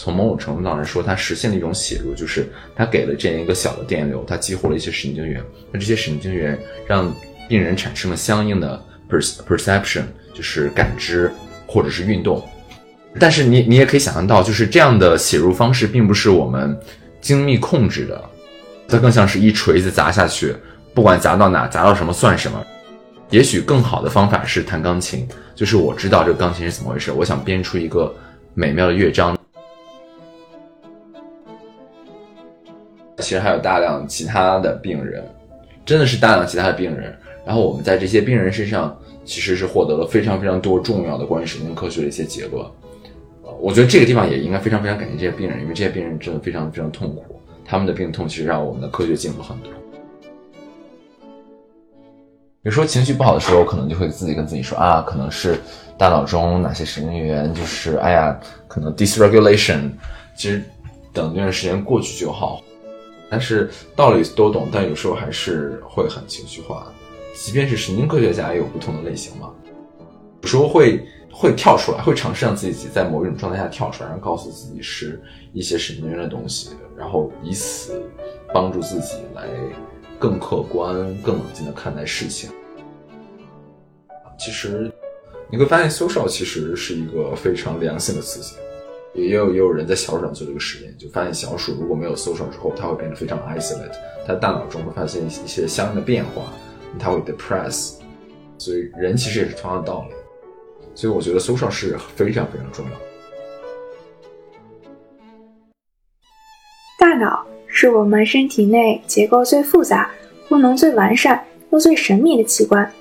从某种程度上来说，它实现了一种写入，就是它给了这样一个小的电流，它激活了一些神经元，那这些神经元让病人产生了相应的 perception，就是感知或者是运动。但是你你也可以想象到，就是这样的写入方式并不是我们精密控制的，它更像是一锤子砸下去，不管砸到哪，砸到什么算什么。也许更好的方法是弹钢琴，就是我知道这个钢琴是怎么回事，我想编出一个美妙的乐章。其实还有大量其他的病人，真的是大量其他的病人。然后我们在这些病人身上，其实是获得了非常非常多重要的关于神经科学的一些结论。我觉得这个地方也应该非常非常感谢这些病人，因为这些病人真的非常非常痛苦，他们的病痛其实让我们的科学进步很多。有时候情绪不好的时候，可能就会自己跟自己说啊，可能是大脑中哪些神经元就是哎呀，可能 dysregulation。其实等这段时间过去就好。但是道理都懂，但有时候还是会很情绪化。即便是神经科学家，也有不同的类型嘛。有时候会会跳出来，会尝试让自己在某一种状态下跳出来，然后告诉自己是一些神经元的东西，然后以此帮助自己来更客观、更冷静的看待事情。其实你会发现，social 其实是一个非常良性的词性。也有也有人在小鼠上做这个实验，就发现小鼠如果没有 social 之后，它会变得非常 isolate，它大脑中会发现一些相应的变化，它会 depress，所以人其实也是同样的道理，所以我觉得 social 是非常非常重要。大脑是我们身体内结构最复杂、功能最完善又最神秘的器官，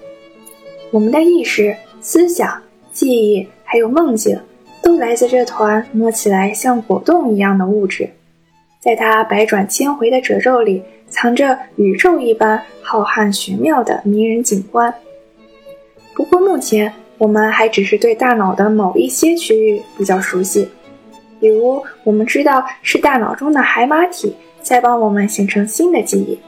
我们的意识、思想、记忆还有梦境。都来自这团摸起来像果冻一样的物质，在它百转千回的褶皱里，藏着宇宙一般浩瀚玄妙的迷人景观。不过目前我们还只是对大脑的某一些区域比较熟悉，比如我们知道是大脑中的海马体在帮我们形成新的记忆，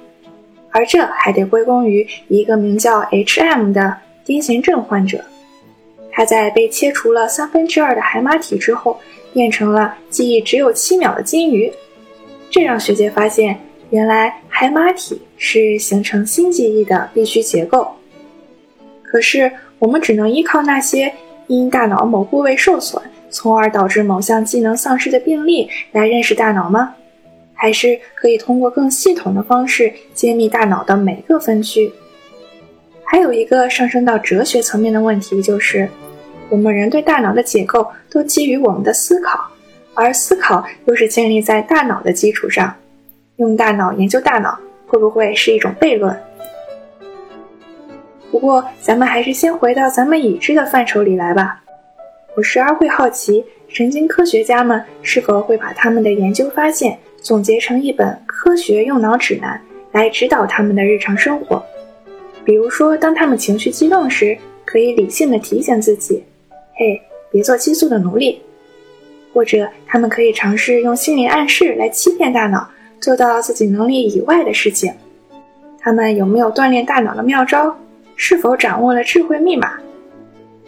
而这还得归功于一个名叫 H.M. 的癫痫症患者。他在被切除了三分之二的海马体之后，变成了记忆只有七秒的金鱼。这让学界发现，原来海马体是形成新记忆的必须结构。可是，我们只能依靠那些因大脑某部位受损，从而导致某项技能丧失的病例来认识大脑吗？还是可以通过更系统的方式揭秘大脑的每个分区？还有一个上升到哲学层面的问题就是。我们人对大脑的解构都基于我们的思考，而思考又是建立在大脑的基础上。用大脑研究大脑，会不会是一种悖论？不过，咱们还是先回到咱们已知的范畴里来吧。我时而会好奇，神经科学家们是否会把他们的研究发现总结成一本科学用脑指南，来指导他们的日常生活。比如说，当他们情绪激动时，可以理性的提醒自己。嘿，别做激素的奴隶，或者他们可以尝试用心理暗示来欺骗大脑，做到自己能力以外的事情。他们有没有锻炼大脑的妙招？是否掌握了智慧密码？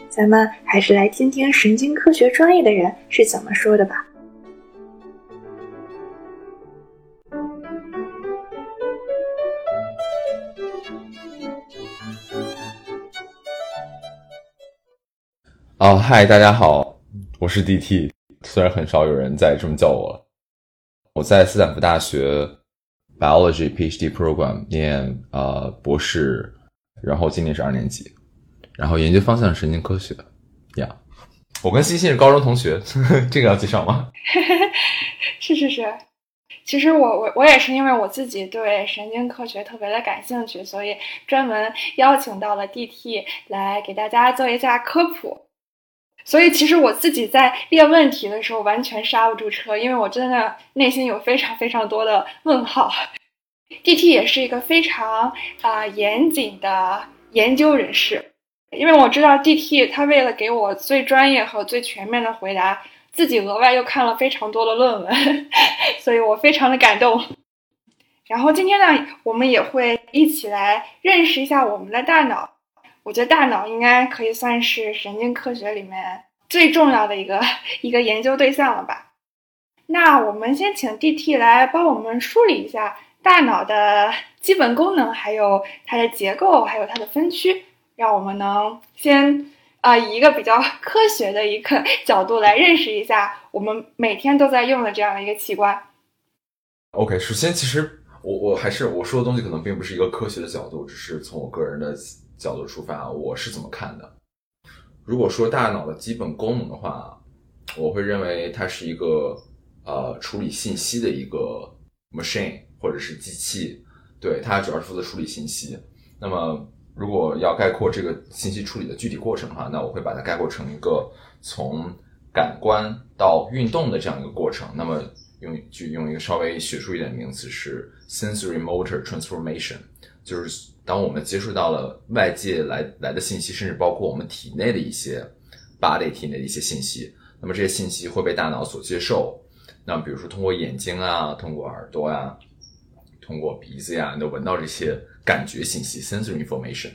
咱们还是来听听神经科学专业的人是怎么说的吧。哦，嗨，大家好，我是 DT。虽然很少有人再这么叫我了，我在斯坦福大学 biology PhD program 念呃博士，然后今年是二年级，然后研究方向神经科学。呀，我跟欣欣是高中同学，这个要介绍吗？是是是，其实我我我也是因为我自己对神经科学特别的感兴趣，所以专门邀请到了 DT 来给大家做一下科普。所以，其实我自己在列问题的时候完全刹不住车，因为我真的内心有非常非常多的问号。D.T. 也是一个非常啊严谨的研究人士，因为我知道 D.T. 他为了给我最专业和最全面的回答，自己额外又看了非常多的论文，所以我非常的感动。然后今天呢，我们也会一起来认识一下我们的大脑。我觉得大脑应该可以算是神经科学里面最重要的一个 一个研究对象了吧。那我们先请 DT 来帮我们梳理一下大脑的基本功能，还有它的结构，还有它的分区，让我们能先啊、以一个比较 科学的一个 角度来认识一下我们每天都在用的这样的一个器官。OK，首先其实我我还是我说的东西可能并不是一个科学的角度，只是从我个人的角度出发，我是怎么看的。如果说大脑的基本功能的话，我会认为它是一个呃处理信息的一个 machine 或者是机器，对它主要是负责处理信息。那么如果要概括这个信息处理的具体过程的话，那我会把它概括成一个从感官到运动的这样一个过程。那么用就用一个稍微学术一点的名词是 sensory motor transformation，就是当我们接触到了外界来来的信息，甚至包括我们体内的一些 body 体内的一些信息，那么这些信息会被大脑所接受。那比如说通过眼睛啊，通过耳朵呀、通过鼻子呀，你都闻到这些感觉信息 sensory information，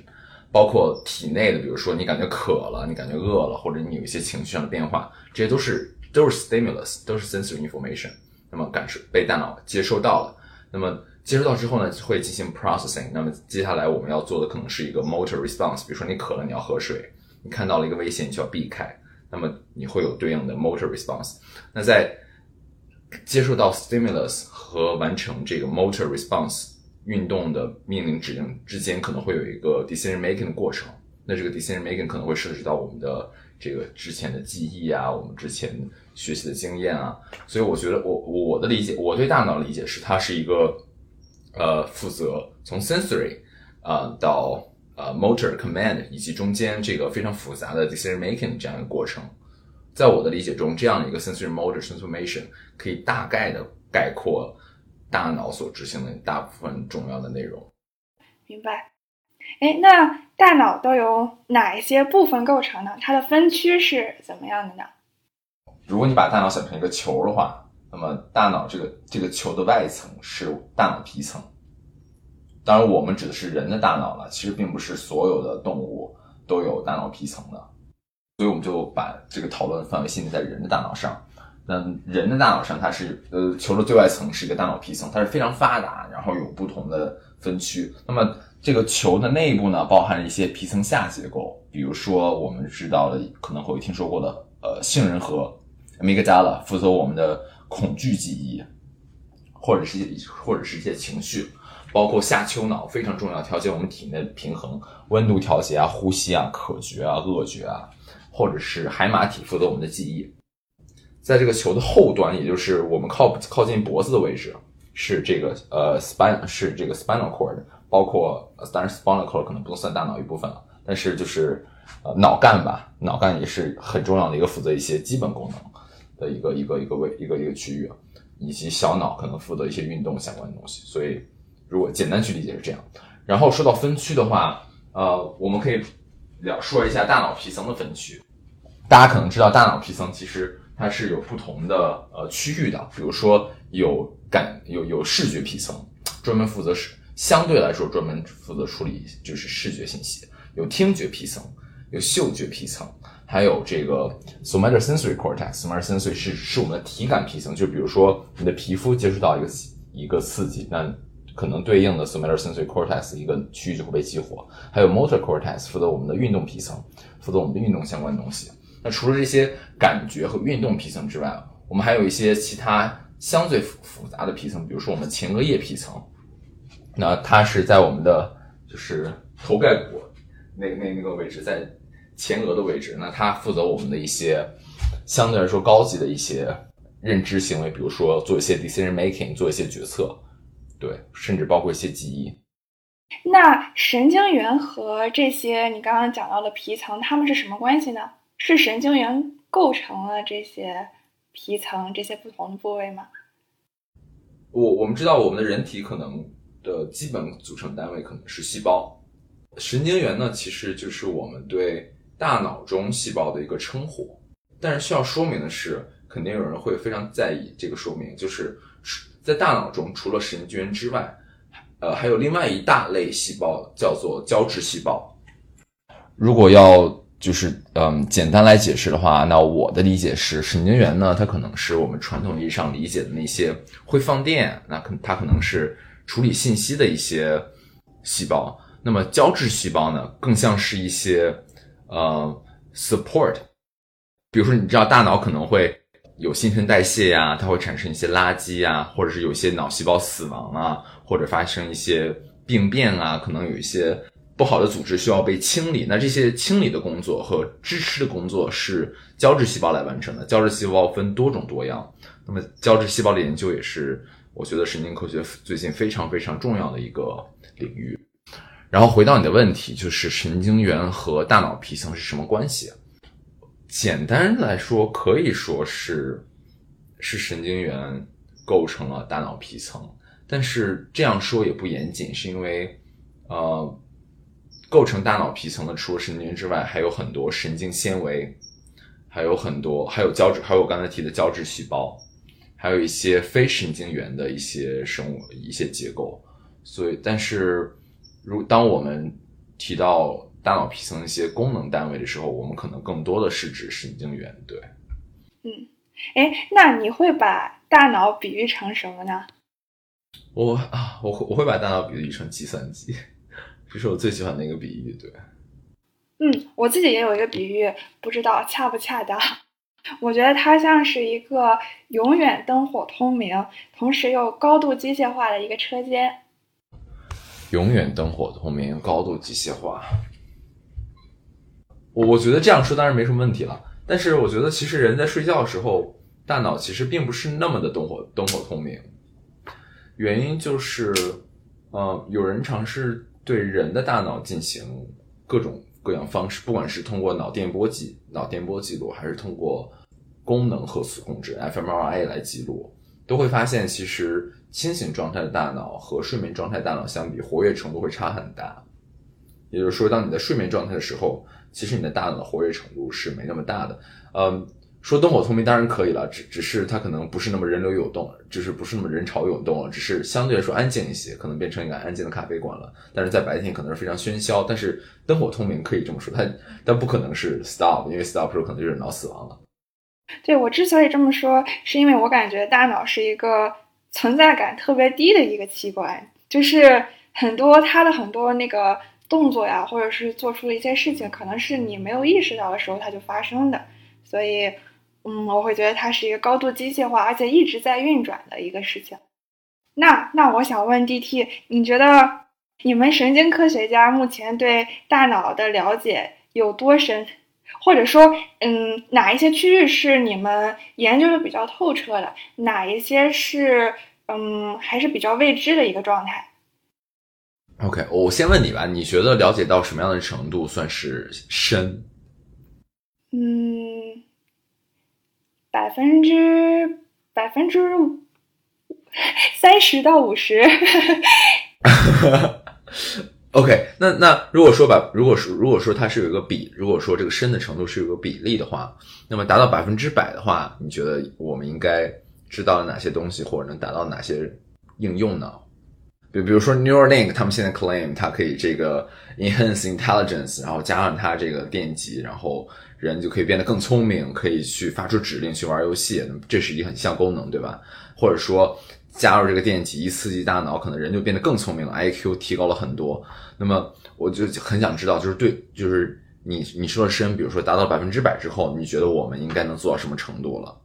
包括体内的，比如说你感觉渴了，你感觉饿了，或者你有一些情绪上的变化，这些都是都是 stimulus，都是 sensory information。那么感受被大脑接收到了，那么接收到之后呢，会进行 processing。那么接下来我们要做的可能是一个 motor response，比如说你渴了，你要喝水，你看到了一个危险，你就要避开，那么你会有对应的 motor response。那在接受到 stimulus 和完成这个 motor response 运动的命令指令之间，可能会有一个 decision making 的过程。那这个 decision making 可能会涉及到我们的这个之前的记忆啊，我们之前学习的经验啊，所以我觉得我我的理解，我对大脑理解是它是一个呃负责从 sensory 啊、呃、到呃 motor command 以及中间这个非常复杂的 decision making 这样一个过程。在我的理解中，这样的一个 sensory motor transformation 可以大概的概括大脑所执行的大部分重要的内容。明白。哎，那大脑都由哪一些部分构成呢？它的分区是怎么样的呢？如果你把大脑想成一个球的话，那么大脑这个这个球的外层是大脑皮层。当然，我们指的是人的大脑了，其实并不是所有的动物都有大脑皮层的。所以我们就把这个讨论范围限定在人的大脑上。那人的大脑上，它是呃球的最外层是一个大脑皮层，它是非常发达，然后有不同的分区。那么这个球的内部呢，包含了一些皮层下结构，比如说我们知道的，可能会有听说过的，呃，杏仁核 amygdala 负责我们的恐惧记忆，或者是一或者是一些情绪，包括下丘脑非常重要，调节我们体内平衡、温度调节啊、呼吸啊、渴觉啊、饿觉啊，或者是海马体负责我们的记忆。在这个球的后端，也就是我们靠靠近脖子的位置，是这个呃 spin 是这个 spinal cord，包括呃当然 spinal cord 可能不能算大脑一部分了，但是就是呃脑干吧，脑干也是很重要的一个负责一些基本功能的一个一个一个位一个一个区域，以及小脑可能负责一些运动相关的东西。所以如果简单去理解是这样。然后说到分区的话，呃，我们可以了说一下大脑皮层的分区。大家可能知道，大脑皮层其实它是有不同的呃区域的，比如说有感有有视觉皮层，专门负责是相对来说专门负责处理就是视觉信息；有听觉皮层，有嗅觉皮层，还有这个 somatosensory cortex。somatosensory 是是我们的体感皮层，就比如说你的皮肤接触到一个一个刺激，那可能对应的 somatosensory cortex 一个区域就会被激活。还有 motor cortex 负责我们的运动皮层，负责我们的运动相关东西。那除了这些感觉和运动皮层之外，我们还有一些其他相对复复杂的皮层，比如说我们前额叶皮层。那它是在我们的就是头盖骨那那那个位置，在前额的位置。那它负责我们的一些相对来说高级的一些认知行为，比如说做一些 decision making，做一些决策，对，甚至包括一些记忆。那神经元和这些你刚刚讲到的皮层，它们是什么关系呢？是神经元构成了这些皮层这些不同的部位吗？我我们知道，我们的人体可能的基本组成单位可能是细胞，神经元呢，其实就是我们对大脑中细胞的一个称呼。但是需要说明的是，肯定有人会非常在意这个说明，就是在大脑中除了神经元之外，呃，还有另外一大类细胞叫做胶质细胞。如果要就是嗯，简单来解释的话，那我的理解是，神经元呢，它可能是我们传统意义上理解的那些会放电，那可它可能是处理信息的一些细胞。那么胶质细胞呢，更像是一些呃 support。比如说，你知道大脑可能会有新陈代谢呀，它会产生一些垃圾呀，或者是有些脑细胞死亡啊，或者发生一些病变啊，可能有一些。不好的组织需要被清理，那这些清理的工作和支持的工作是胶质细胞来完成的。胶质细胞分多种多样，那么胶质细胞的研究也是我觉得神经科学最近非常非常重要的一个领域。然后回到你的问题，就是神经元和大脑皮层是什么关系？简单来说，可以说是是神经元构成了大脑皮层，但是这样说也不严谨，是因为呃。构成大脑皮层的，除了神经元之外，还有很多神经纤维，还有很多，还有胶质，还有我刚才提的胶质细胞，还有一些非神经元的一些生物、一些结构。所以，但是，如当我们提到大脑皮层一些功能单位的时候，我们可能更多的是指神经元。对，嗯，哎，那你会把大脑比喻成什么呢？我啊，我会我会把大脑比喻成计算机。这是我最喜欢的一个比喻，对。嗯，我自己也有一个比喻，不知道恰不恰当。我觉得它像是一个永远灯火通明，同时又高度机械化的一个车间。永远灯火通明，高度机械化。我我觉得这样说当然没什么问题了，但是我觉得其实人在睡觉的时候，大脑其实并不是那么的灯火灯火通明。原因就是，呃，有人尝试。对人的大脑进行各种各样方式，不管是通过脑电波记脑电波记录，还是通过功能核磁共振 fMRI 来记录，都会发现，其实清醒状态的大脑和睡眠状态大脑相比，活跃程度会差很大。也就是说，当你在睡眠状态的时候，其实你的大脑的活跃程度是没那么大的。嗯。说灯火通明当然可以了，只只是它可能不是那么人流涌动，就是不是那么人潮涌动了，只是相对来说安静一些，可能变成一个安静的咖啡馆了。但是在白天可能是非常喧嚣，但是灯火通明可以这么说，它但不可能是 stop，因为 stop 时候可能就是脑死亡了。对我之所以这么说，是因为我感觉大脑是一个存在感特别低的一个器官，就是很多它的很多那个动作呀，或者是做出的一些事情，可能是你没有意识到的时候它就发生的，所以。嗯，我会觉得它是一个高度机械化，而且一直在运转的一个事情。那那我想问 D.T，你觉得你们神经科学家目前对大脑的了解有多深？或者说，嗯，哪一些区域是你们研究的比较透彻的？哪一些是嗯还是比较未知的一个状态？OK，我先问你吧，你觉得了解到什么样的程度算是深？嗯。百分之百分之三十到五十。OK，那那如果说把如果说如果说它是有一个比，如果说这个深的程度是有个比例的话，那么达到百分之百的话，你觉得我们应该知道哪些东西，或者能达到哪些应用呢？比比如说 Neuralink，他们现在 claim 它可以这个 enhance intelligence，然后加上它这个电极，然后。人就可以变得更聪明，可以去发出指令去玩游戏，这是一很项功能，对吧？或者说加入这个电极一刺激大脑，可能人就变得更聪明了，IQ 提高了很多。那么我就很想知道，就是对，就是你你说的深，比如说达到百分之百之后，你觉得我们应该能做到什么程度了？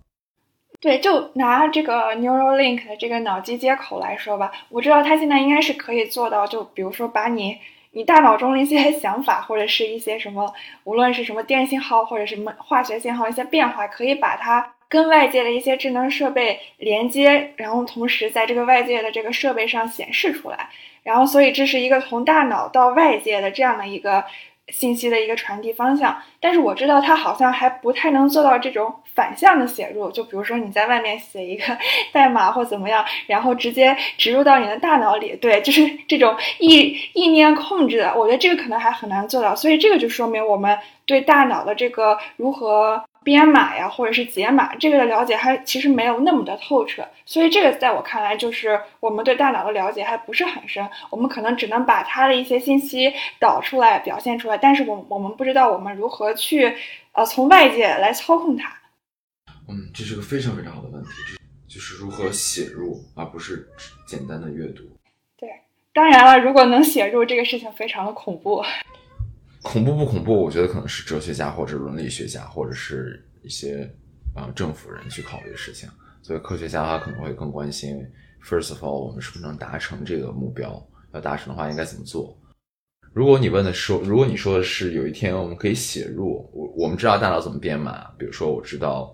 对，就拿这个 Neuralink 的这个脑机接口来说吧，我知道它现在应该是可以做到，就比如说把你。你大脑中的一些想法，或者是一些什么，无论是什么电信号或者什么化学信号一些变化，可以把它跟外界的一些智能设备连接，然后同时在这个外界的这个设备上显示出来，然后所以这是一个从大脑到外界的这样的一个。信息的一个传递方向，但是我知道它好像还不太能做到这种反向的写入。就比如说你在外面写一个 代码或怎么样，然后直接植入到你的大脑里，对，就是这种意意念控制的。我觉得这个可能还很难做到，所以这个就说明我们对大脑的这个如何编码呀，或者是解码，这个的了解还其实没有那么的透彻，所以这个在我看来就是我们对大脑的了解还不是很深，我们可能只能把它的一些信息导出来表现出来，但是我我们不知道我们如何去呃从外界来操控它。嗯，这是个非常非常好的问题，就是如何写入，而不是简单的阅读。对，当然了，如果能写入这个事情非常的恐怖。恐怖不恐怖？我觉得可能是哲学家或者伦理学家或者是一些啊政府人去考虑的事情。所以科学家他可能会更关心，first of all，我们是不是能达成这个目标？要达成的话，应该怎么做？如果你问的说，如果你说的是有一天我们可以写入，我我们知道大脑怎么编码，比如说我知道，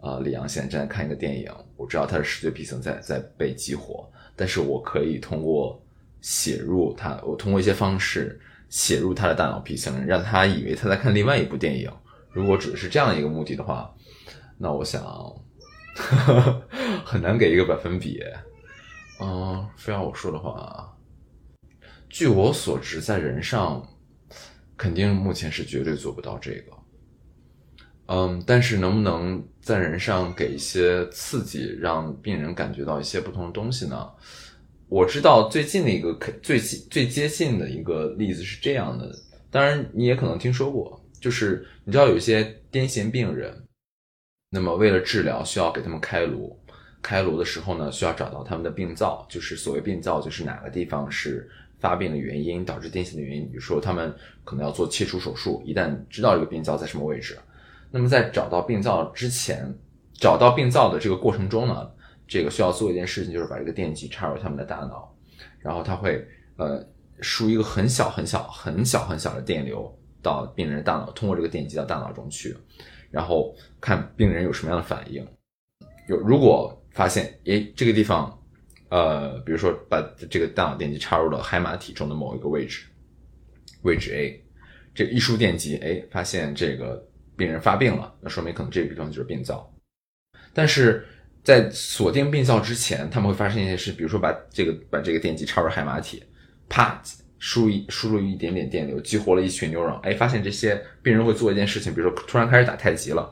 呃，李阳现在正在看一个电影，我知道他的视觉皮层在在被激活，但是我可以通过写入它，我通过一些方式。写入他的大脑皮层，让他以为他在看另外一部电影。如果只是这样一个目的的话，那我想 很难给一个百分比。嗯，非要我说的话，据我所知，在人上肯定目前是绝对做不到这个。嗯，但是能不能在人上给一些刺激，让病人感觉到一些不同的东西呢？我知道最近的一个最最接近的一个例子是这样的，当然你也可能听说过，就是你知道有些癫痫病人，那么为了治疗需要给他们开颅，开颅的时候呢需要找到他们的病灶，就是所谓病灶就是哪个地方是发病的原因导致癫痫的原因，比如说他们可能要做切除手术，一旦知道这个病灶在什么位置，那么在找到病灶之前，找到病灶的这个过程中呢。这个需要做一件事情，就是把这个电极插入他们的大脑，然后他会呃输一个很小很小很小很小的电流到病人的大脑，通过这个电极到大脑中去，然后看病人有什么样的反应。有如果发现，诶这个地方，呃，比如说把这个大脑电极插入了海马体中的某一个位置，位置 A，这一输电极，诶发现这个病人发病了，那说明可能这个地方就是病灶，但是。在锁定病灶之前，他们会发生一些事，比如说把这个把这个电极插入海马体，啪输一输入一点点电流，激活了一群牛肉，哎，发现这些病人会做一件事情，比如说突然开始打太极了，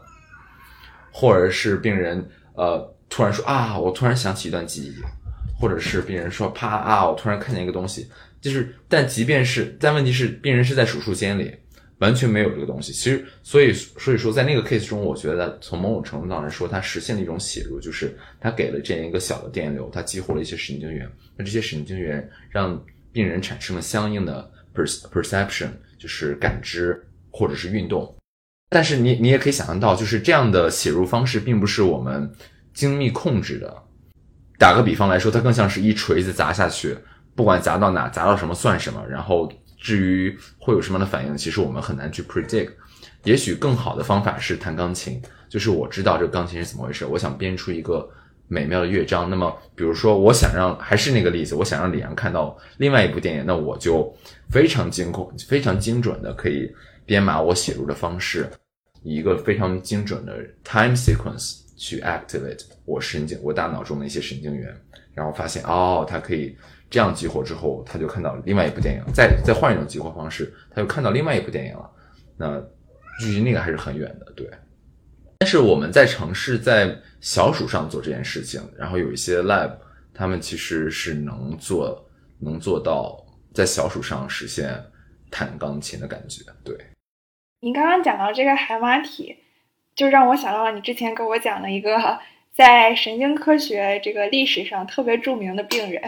或者是病人呃突然说啊，我突然想起一段记忆，或者是病人说啪啊，我突然看见一个东西，就是但即便是但问题是病人是在手术间里。完全没有这个东西，其实，所以，所以说，在那个 case 中，我觉得从某种程度上来说，它实现了一种写入，就是它给了这样一个小的电流，它激活了一些神经元，那这些神经元让病人产生了相应的 perception，就是感知或者是运动。但是你你也可以想象到，就是这样的写入方式并不是我们精密控制的。打个比方来说，它更像是一锤子砸下去，不管砸到哪，砸到什么算什么，然后。至于会有什么样的反应，其实我们很难去 predict。也许更好的方法是弹钢琴，就是我知道这个钢琴是怎么回事，我想编出一个美妙的乐章。那么，比如说，我想让还是那个例子，我想让李阳看到另外一部电影，那我就非常精控、非常精准的可以编码我写入的方式，以一个非常精准的 time sequence 去 activate 我神经、我大脑中的一些神经元，然后发现哦，它可以。这样激活之后，他就看到另外一部电影。再再换一种激活方式，他又看到另外一部电影了。那距离那个还是很远的，对。但是我们在尝试在小鼠上做这件事情，然后有一些 lab，他们其实是能做能做到在小鼠上实现弹钢琴的感觉。对。您刚刚讲到这个海马体，就让我想到了你之前给我讲的一个。在神经科学这个历史上特别著名的病人，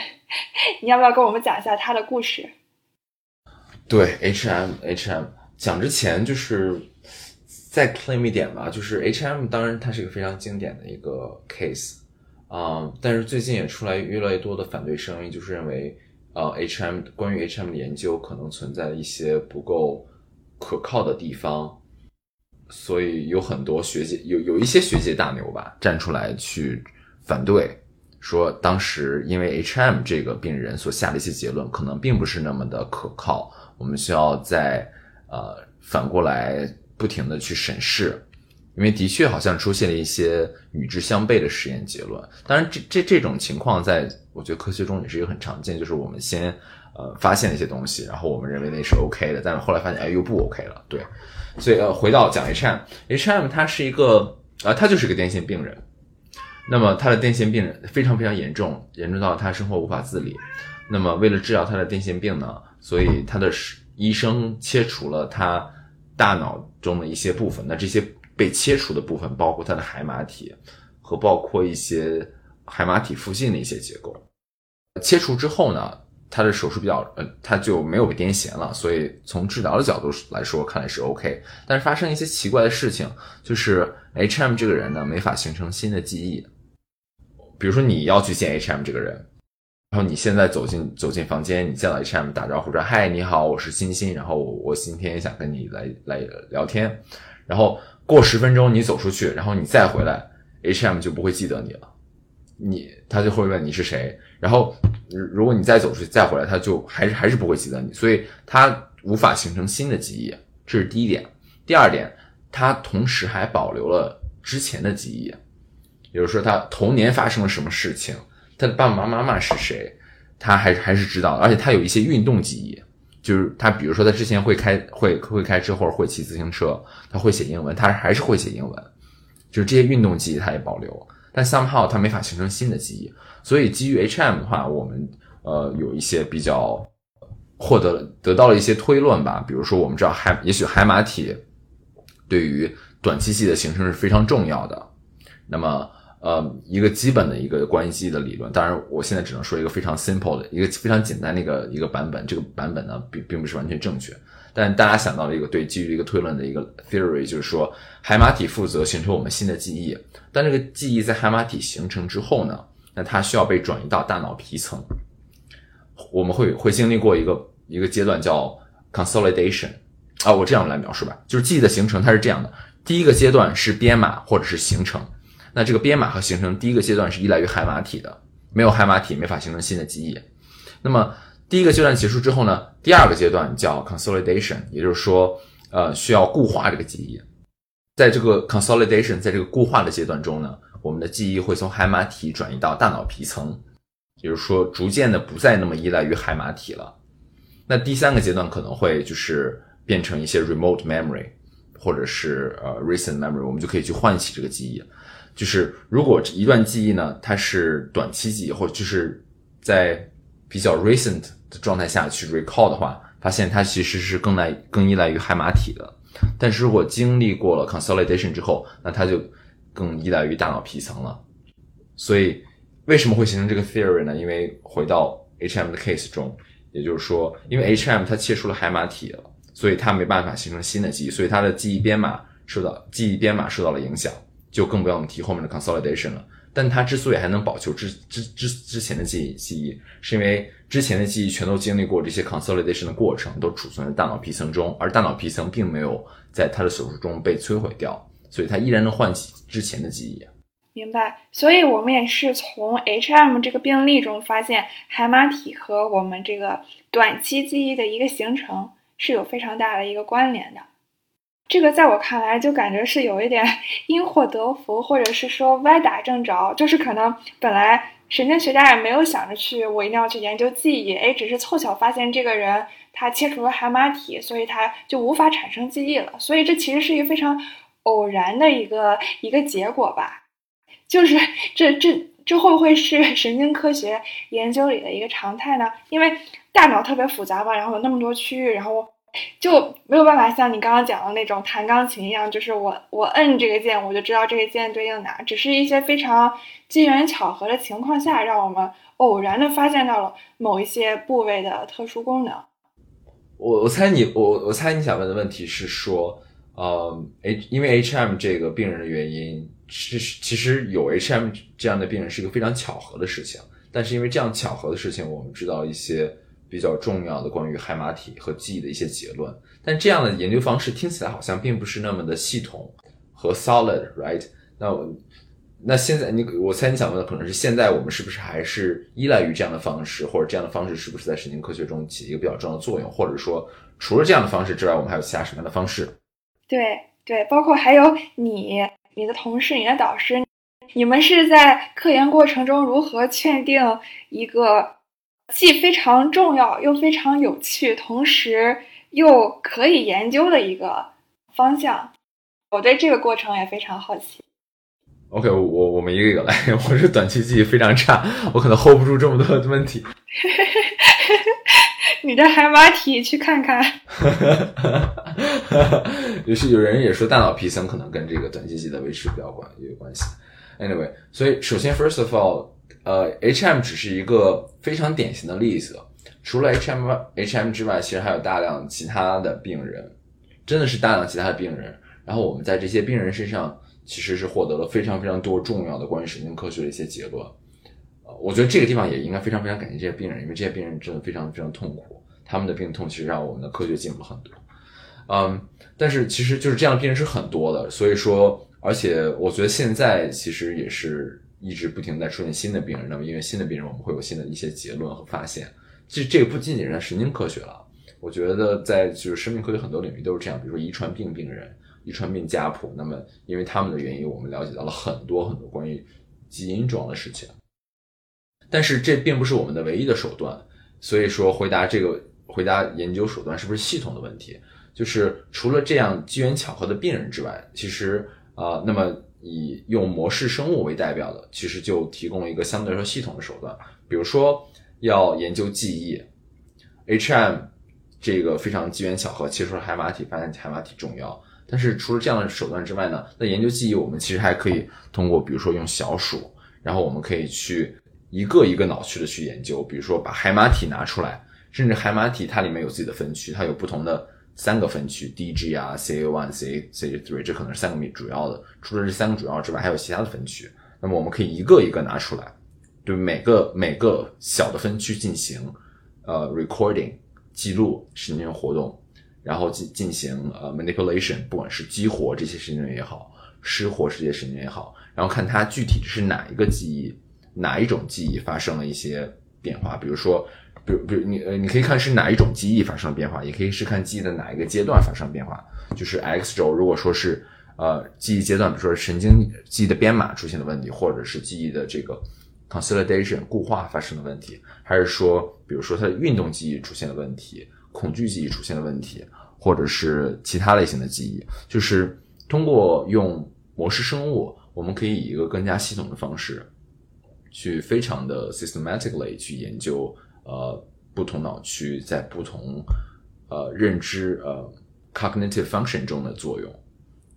你要不要跟我们讲一下他的故事？对，H M H M 讲之前就是再 claim 一点吧，就是 H M 当然它是一个非常经典的一个 case 啊，但是最近也出来越来越多的反对声音，就是认为呃 H M 关于 H M 的研究可能存在一些不够可靠的地方。所以有很多学界有有一些学界大牛吧站出来去反对，说当时因为 H M 这个病人所下的一些结论可能并不是那么的可靠，我们需要在呃反过来不停的去审视因为的确好像出现了一些与之相悖的实验结论。当然，这这这种情况在我觉得科学中也是一个很常见，就是我们先呃发现了一些东西，然后我们认为那是 OK 的，但是后来发现哎又不 OK 了。对，所以呃回到讲 HM，HM 它是一个啊，他就是个癫痫病人。那么他的癫痫病人非常非常严重，严重到他生活无法自理。那么为了治疗他的癫痫病呢，所以他的医生切除了他大脑中的一些部分。那这些被切除的部分包括他的海马体和包括一些海马体附近的一些结构。切除之后呢，他的手术比较呃，他就没有癫痫了。所以从治疗的角度来说，看来是 OK。但是发生一些奇怪的事情，就是 HM 这个人呢，没法形成新的记忆。比如说你要去见 HM 这个人，然后你现在走进走进房间，你见到 HM 打招呼说：“嗨，你好，我是欣欣，然后我今天想跟你来来聊天。”然后过十分钟你走出去，然后你再回来，HM 就不会记得你了，你他就会问你是谁。然后如果你再走出去再回来，他就还是还是不会记得你，所以他无法形成新的记忆，这是第一点。第二点，他同时还保留了之前的记忆。比如说他童年发生了什么事情，他的爸爸妈妈是谁，他还还是知道，而且他有一些运动记忆，就是他比如说他之前会开会会开车或者会骑自行车，他会写英文，他还是会写英文，就是这些运动记忆他也保留，但 somehow 它没法形成新的记忆，所以基于 HM 的话，我们呃有一些比较获得了得到了一些推论吧，比如说我们知道海也许海马体对于短期记忆的形成是非常重要的，那么。呃，一个基本的一个关系的理论，当然，我现在只能说一个非常 simple 的一个非常简单的一个一个版本。这个版本呢，并并不是完全正确，但大家想到了一个对基于一个推论的一个 theory，就是说海马体负责形成我们新的记忆，但这个记忆在海马体形成之后呢，那它需要被转移到大脑皮层，我们会会经历过一个一个阶段叫 consolidation 啊，我这样来描述吧，就是记忆的形成它是这样的，第一个阶段是编码或者是形成。那这个编码和形成第一个阶段是依赖于海马体的，没有海马体没法形成新的记忆。那么第一个阶段结束之后呢，第二个阶段叫 consolidation，也就是说，呃，需要固化这个记忆。在这个 consolidation，在这个固化的阶段中呢，我们的记忆会从海马体转移到大脑皮层，也就是说，逐渐的不再那么依赖于海马体了。那第三个阶段可能会就是变成一些 remote memory，或者是呃 recent memory，我们就可以去唤起这个记忆。就是如果一段记忆呢，它是短期记忆，或者就是在比较 recent 的状态下去 recall 的话，发现它其实是更来更依赖于海马体的。但是如果经历过了 consolidation 之后，那它就更依赖于大脑皮层了。所以为什么会形成这个 theory 呢？因为回到 HM 的 case 中，也就是说，因为 HM 它切除了海马体了，所以它没办法形成新的记忆，所以它的记忆编码受到记忆编码受到了影响。就更不要提后面的 consolidation 了。但他之所以还能保留之之之之前的记忆记忆，是因为之前的记忆全都经历过这些 consolidation 的过程，都储存在大脑皮层中，而大脑皮层并没有在他的手术中被摧毁掉，所以他依然能唤起之前的记忆。明白。所以我们也是从 HM 这个病例中发现，海马体和我们这个短期记忆的一个形成是有非常大的一个关联的。这个在我看来就感觉是有一点 因祸得福，或者是说歪打正着，就是可能本来神经学家也没有想着去我一定要去研究记忆，哎，只是凑巧发现这个人他切除了海马体，所以他就无法产生记忆了。所以这其实是一个非常偶然的一个一个结果吧。就是这这这会不会是 神经科学研究里的一个常态呢？因为大脑特别复杂嘛，然后有那么多区域，然后。就没有办法像你刚刚讲的那种弹钢琴一样，就是我我摁这个键，我就知道这个键对应哪。只是一些非常机缘巧合的情况下，让我们偶然的发现到了某一些部位的特殊功能。我我猜你我我猜你想问的问题是说，呃，H 因为 H M 这个病人的原因，是其实有 H M 这样的病人是一个非常巧合的事情，但是因为这样巧合的事情，我们知道一些。比较重要的关于海马体和记忆的一些结论，但这样的研究方式听起来好像并不是那么的系统和 solid，right？那我那现在你我猜你想问的可能是现在我们是不是还是依赖于这样的方式，或者这样的方式是不是在神经科学中起一个比较重要的作用，或者说除了这样的方式之外，我们还有其他什么样的方式？对，对，包括还有你、你的同事、你的导师，你们是在科研过程中如何确定一个既非常重要又非常有趣，同时又可以研究的一个方向？我对这个过程也非常好奇。OK，我我们一个一个来。我是短期记忆非常差，我可能 hold 不住这么多的问题。你的海马体去看看。有是有人也说大脑皮层可能跟这个短期记忆的维持比较关有关系。Anyway，所以首先 first of all，呃，HM 只是一个非常典型的例子。除了 HM HM 之外，其实还有大量其他的病人，真的是大量其他的病人。然后我们在这些病人身上，其实是获得了非常非常多重要的关于神经科学的一些结论。呃，我觉得这个地方也应该非常非常感谢这些病人，因为这些病人真的非常非常痛苦，他们的病痛其实让我们的科学进步很多。嗯，但是其实就是这样的病人是很多的，所以说，而且我觉得现在其实也是一直不停在出现新的病人。那么因为新的病人，我们会有新的一些结论和发现。其实这个不仅仅是神经科学了，我觉得在就是生命科学很多领域都是这样，比如说遗传病病人、遗传病家谱。那么因为他们的原因，我们了解到了很多很多关于基因重要的事情。但是这并不是我们的唯一的手段，所以说回答这个回答研究手段是不是系统的问题。就是除了这样机缘巧合的病人之外，其实啊、那么以用模式生物为代表的，其实就提供了一个相对来说系统的手段。比如说要研究记忆，HM 这个非常机缘巧合，切出了海马体，发现海马体重要。但是除了这样的手段之外呢，那研究记忆，我们其实还可以通过，比如说用小鼠，然后我们可以去一个一个脑区的去研究，比如说把海马体拿出来，甚至海马体它里面有自己的分区，它有不同的。三个分区，DG 啊，CA one、CA CA three，这可能是三个主要的。除了这三个主要之外，还有其他的分区。那么我们可以一个一个拿出来，对每个每个小的分区进行呃 recording 记录神经活动，然后进进行呃 manipulation，不管是激活这些神经元也好，失活这些神经元也好，然后看它具体是哪一个记忆，哪一种记忆发生了一些变化，比如说。比如，比如你呃，你可以看是哪一种记忆发生了变化，也可以是看记忆的哪一个阶段发生了变化。就是 X 轴，如果说是呃记忆阶段，比如说神经记忆的编码出现了问题，或者是记忆的这个 consolidation 固化发生了问题，还是说，比如说它的运动记忆出现了问题，恐惧记忆出现了问题，或者是其他类型的记忆，就是通过用模式生物，我们可以以一个更加系统的方式，去非常的 systematically 去研究。呃，不同脑区在不同呃认知呃 cognitive function 中的作用，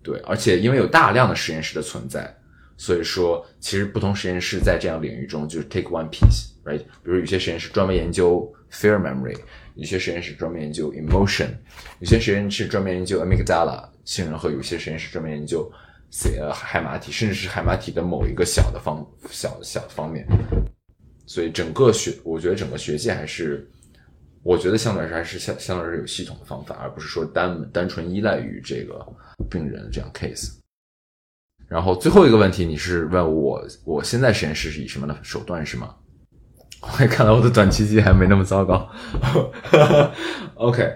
对，而且因为有大量的实验室的存在，所以说其实不同实验室在这样领域中就是 take one piece，right？比如有些实验室专门研究 fear memory，有些实验室专门研究 emotion，有些实验室专门研究 amygdala 杏仁核，有些实验室专门研究呃海马体，甚至是海马体的某一个小的方小小方面。所以整个学，我觉得整个学界还是，我觉得相对来说还是相相对来说有系统的方法，而不是说单单纯依赖于这个病人这样 case。然后最后一个问题，你是问我我现在实验室是以什么的手段是吗？我 也看来我的短期记忆还没那么糟糕。OK，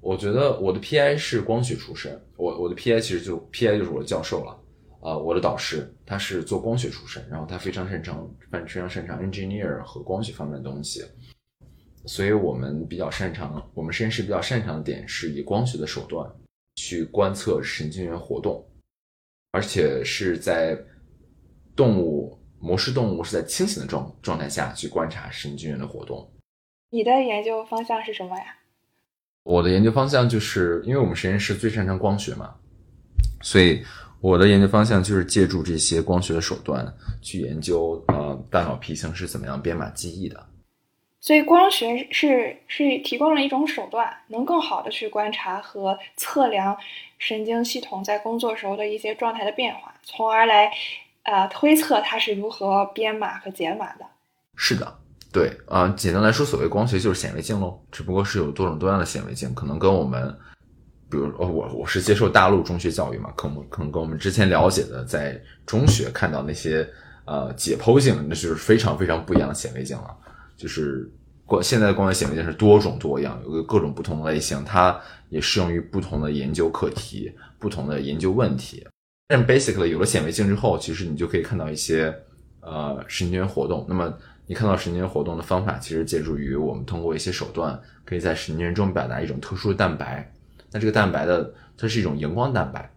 我觉得我的 PI 是光学出身，我我的 PI 其实就 PI 就是我的教授了。呃，我的导师他是做光学出身，然后他非常擅长，非常擅长 engineer 和光学方面的东西，所以我们比较擅长，我们实验室比较擅长的点是以光学的手段去观测神经元活动，而且是在动物模式动物是在清醒的状状态下去观察神经元的活动。你的研究方向是什么呀？我的研究方向就是因为我们实验室最擅长光学嘛，所以。我的研究方向就是借助这些光学的手段去研究呃大脑皮层是怎么样编码记忆的。所以光学是是提供了一种手段，能更好的去观察和测量神经系统在工作时候的一些状态的变化，从而来呃推测它是如何编码和解码的。是的，对啊、呃，简单来说，所谓光学就是显微镜喽，只不过是有多种多样的显微镜，可能跟我们。比如，哦，我我是接受大陆中学教育嘛，可能可能跟我们之前了解的在中学看到那些呃解剖镜，那就是非常非常不一样的显微镜了。就是光现在的光学显微镜是多种多样，有个各种不同的类型，它也适用于不同的研究课题、不同的研究问题。但 basically 有了显微镜之后，其实你就可以看到一些呃神经元活动。那么你看到神经元活动的方法，其实借助于我们通过一些手段，可以在神经元中表达一种特殊的蛋白。那这个蛋白的它是一种荧光蛋白，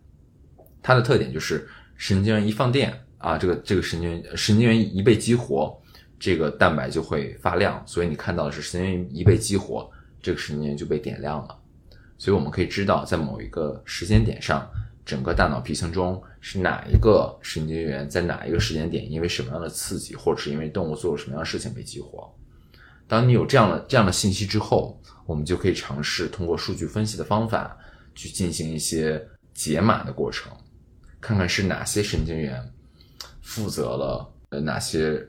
它的特点就是神经元一放电啊，这个这个神经元神经元一被激活，这个蛋白就会发亮。所以你看到的是神经元一被激活，这个神经元就被点亮了。所以我们可以知道，在某一个时间点上。整个大脑皮层中是哪一个神经元在哪一个时间点，因为什么样的刺激，或者是因为动物做了什么样的事情被激活？当你有这样的这样的信息之后，我们就可以尝试通过数据分析的方法去进行一些解码的过程，看看是哪些神经元负责了呃哪些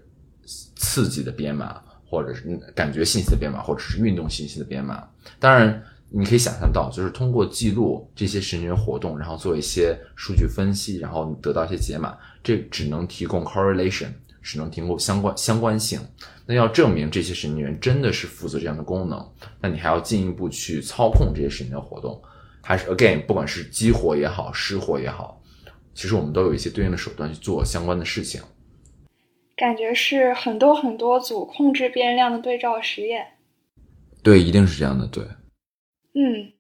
刺激的编码，或者是感觉信息的编码，或者是运动信息的编码。当然。你可以想象到，就是通过记录这些神经元活动，然后做一些数据分析，然后得到一些解码，这只能提供 correlation，只能提供相关相关性。那要证明这些神经元真的是负责这样的功能，那你还要进一步去操控这些神经元活动，还是 again，不管是激活也好，失活也好，其实我们都有一些对应的手段去做相关的事情。感觉是很多很多组控制变量的对照实验。对，一定是这样的，对。嗯，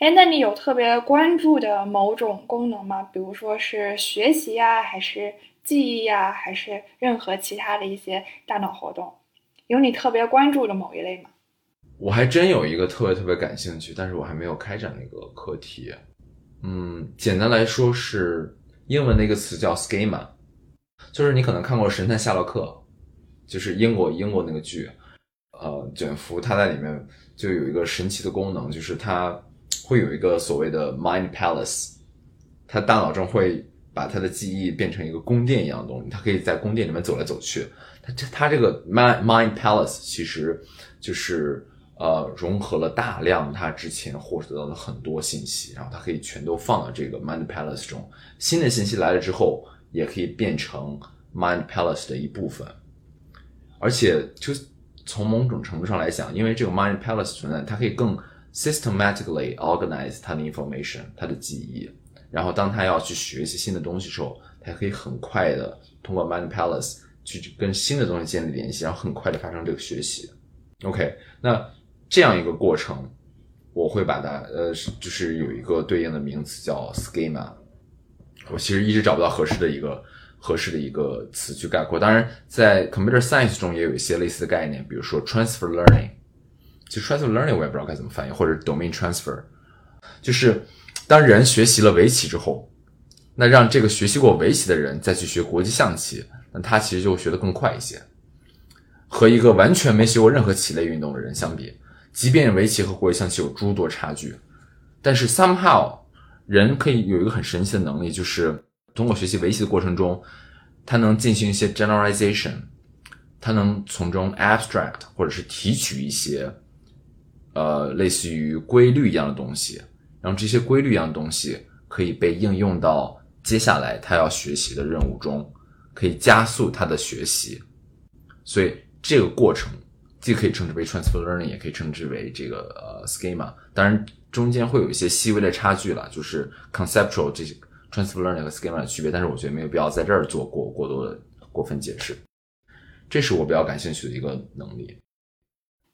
哎，那你有特别关注的某种功能吗？比如说是学习呀，还是记忆呀，还是任何其他的一些大脑活动？有你特别关注的某一类吗？我还真有一个特别特别感兴趣，但是我还没有开展那个课题。嗯，简单来说是英文的一个词叫 schema，就是你可能看过《神探夏洛克》，就是英国英国那个剧，呃，卷福他在里面。就有一个神奇的功能，就是它会有一个所谓的 mind palace，他大脑中会把他的记忆变成一个宫殿一样的东西，他可以在宫殿里面走来走去。他这他这个 mind mind palace 其实就是呃融合了大量他之前获得到的很多信息，然后他可以全都放到这个 mind palace 中。新的信息来了之后，也可以变成 mind palace 的一部分，而且就。从某种程度上来讲，因为这个 mind palace 存在，它可以更 systematically organize 它的 information，它的记忆。然后，当他要去学习新的东西的时候，他可以很快的通过 mind palace 去跟新的东西建立联系，然后很快的发生这个学习。OK，那这样一个过程，我会把它呃，就是有一个对应的名词叫 schema。我其实一直找不到合适的一个。合适的一个词去概括，当然在 computer science 中也有一些类似的概念，比如说 transfer learning。其实 transfer learning 我也不知道该怎么翻译，或者 domain transfer，就是当人学习了围棋之后，那让这个学习过围棋的人再去学国际象棋，那他其实就学得更快一些。和一个完全没学过任何棋类运动的人相比，即便围棋和国际象棋有诸多差距，但是 somehow 人可以有一个很神奇的能力，就是。通过学习围棋的过程中，他能进行一些 generalization，他能从中 abstract 或者是提取一些，呃，类似于规律一样的东西，然后这些规律一样东西可以被应用到接下来他要学习的任务中，可以加速他的学习。所以这个过程既可以称之为 transfer learning，也可以称之为这个呃 schema。当然中间会有一些细微的差距了，就是 conceptual 这些。Transfer learning 和 schema 的区别，但是我觉得没有必要在这儿做过过多的过分解释。这是我比较感兴趣的一个能力。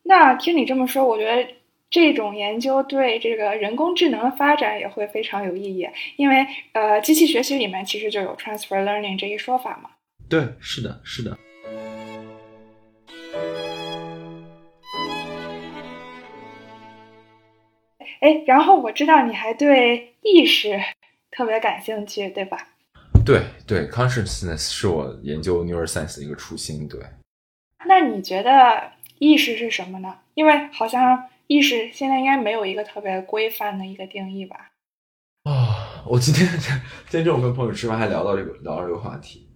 那听你这么说，我觉得这种研究对这个人工智能的发展也会非常有意义，因为呃，机器学习里面其实就有 transfer learning 这一说法嘛。对，是的，是的。哎，然后我知道你还对意识。特别感兴趣，对吧？对对，consciousness 是我研究 neuroscience 的一个初心。对，那你觉得意识是什么呢？因为好像意识现在应该没有一个特别规范的一个定义吧？啊，我今天 今天中午跟朋友吃饭还聊到这个聊到这个话题。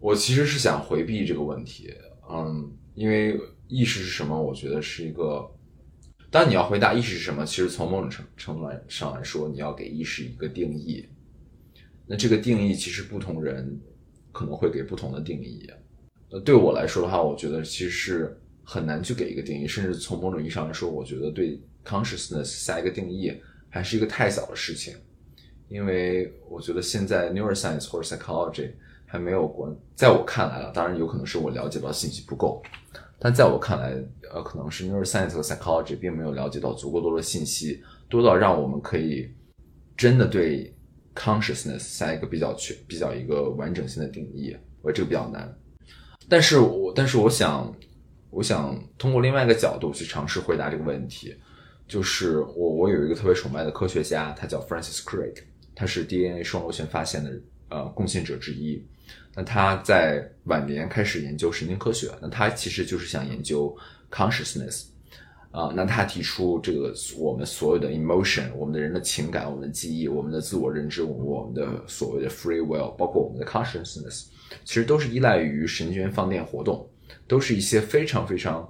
我其实是想回避这个问题，嗯，因为意识是什么？我觉得是一个。当你要回答意识是什么，其实从某种程程度来上来说，你要给意识一个定义。那这个定义其实不同人可能会给不同的定义。呃，对我来说的话，我觉得其实是很难去给一个定义，甚至从某种意义上来说，我觉得对 consciousness 下一个定义还是一个太小的事情，因为我觉得现在 neuroscience 或者 psychology 还没有关，在我看来啊，当然有可能是我了解到信息不够，但在我看来，呃，可能是 neuroscience 和 psychology 并没有了解到足够多的信息，多到让我们可以真的对 consciousness 下一个比较全、比较一个完整性的定义，我这个比较难。但是我但是我想。我想通过另外一个角度去尝试回答这个问题，就是我我有一个特别崇拜的科学家，他叫 Francis Crick，他是 DNA 双螺旋发现的呃贡献者之一。那他在晚年开始研究神经科学，那他其实就是想研究 consciousness 啊。那他提出这个我们所有的 emotion，我们的人的情感、我们的记忆、我们的自我认知、我们的所谓的 free will，包括我们的 consciousness，其实都是依赖于神经元放电活动。都是一些非常非常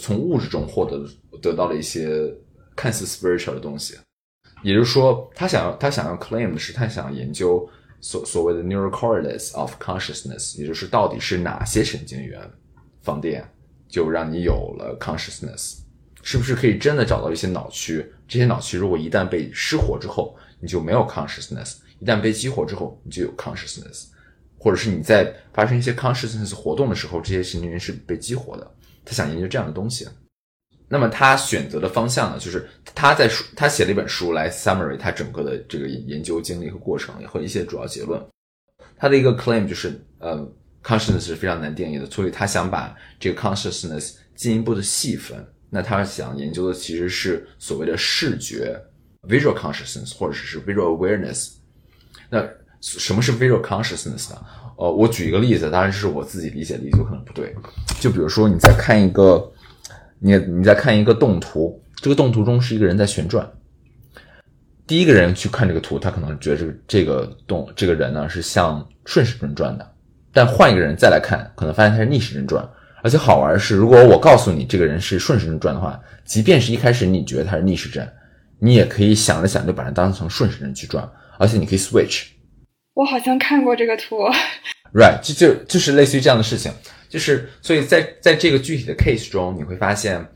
从物质中获得得到了一些看似 spiritual 的东西，也就是说，他想要他想要 claim 的是，他想研究所所谓的 neural correlates of consciousness，也就是到底是哪些神经元放电就让你有了 consciousness，是不是可以真的找到一些脑区？这些脑区如果一旦被失活之后，你就没有 consciousness；一旦被激活之后，你就有 consciousness。或者是你在发生一些 consciousness 活动的时候，这些神经元是被激活的。他想研究这样的东西，那么他选择的方向呢，就是他在书他写了一本书来 summary 他整个的这个研究经历和过程和一些主要结论。他的一个 claim 就是，呃，consciousness 是非常难定义的，所以他想把这个 consciousness 进一步的细分。那他想研究的其实是所谓的视觉 visual consciousness，或者是 visual awareness。那什么是 visual consciousness 呢？呃，我举一个例子，当然这是我自己理解的例子，可能不对。就比如说你在看一个，你你在看一个动图，这个动图中是一个人在旋转。第一个人去看这个图，他可能觉得这个这个动这个人呢是向顺时针转的，但换一个人再来看，可能发现他是逆时针转。而且好玩的是，如果我告诉你这个人是顺时针转的话，即便是一开始你觉得他是逆时针，你也可以想着想就把它当成顺时针去转，而且你可以 switch。我好像看过这个图，right，就就就是类似于这样的事情，就是所以在在这个具体的 case 中，你会发现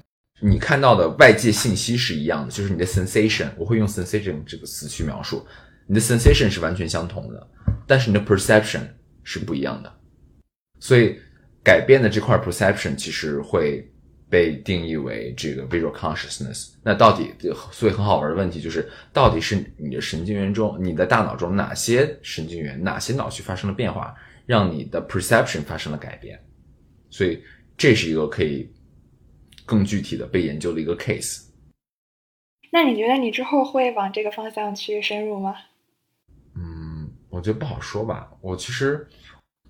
你看到的外界信息是一样的，就是你的 sensation，我会用 sensation 这个词去描述，你的 sensation 是完全相同的，但是你的 perception 是不一样的，所以改变的这块 perception 其实会。被定义为这个 visual consciousness，那到底所以很好玩的问题就是，到底是你的神经元中，你的大脑中哪些神经元、哪些脑区发生了变化，让你的 perception 发生了改变？所以这是一个可以更具体的被研究的一个 case。那你觉得你之后会往这个方向去深入吗？嗯，我觉得不好说吧。我其实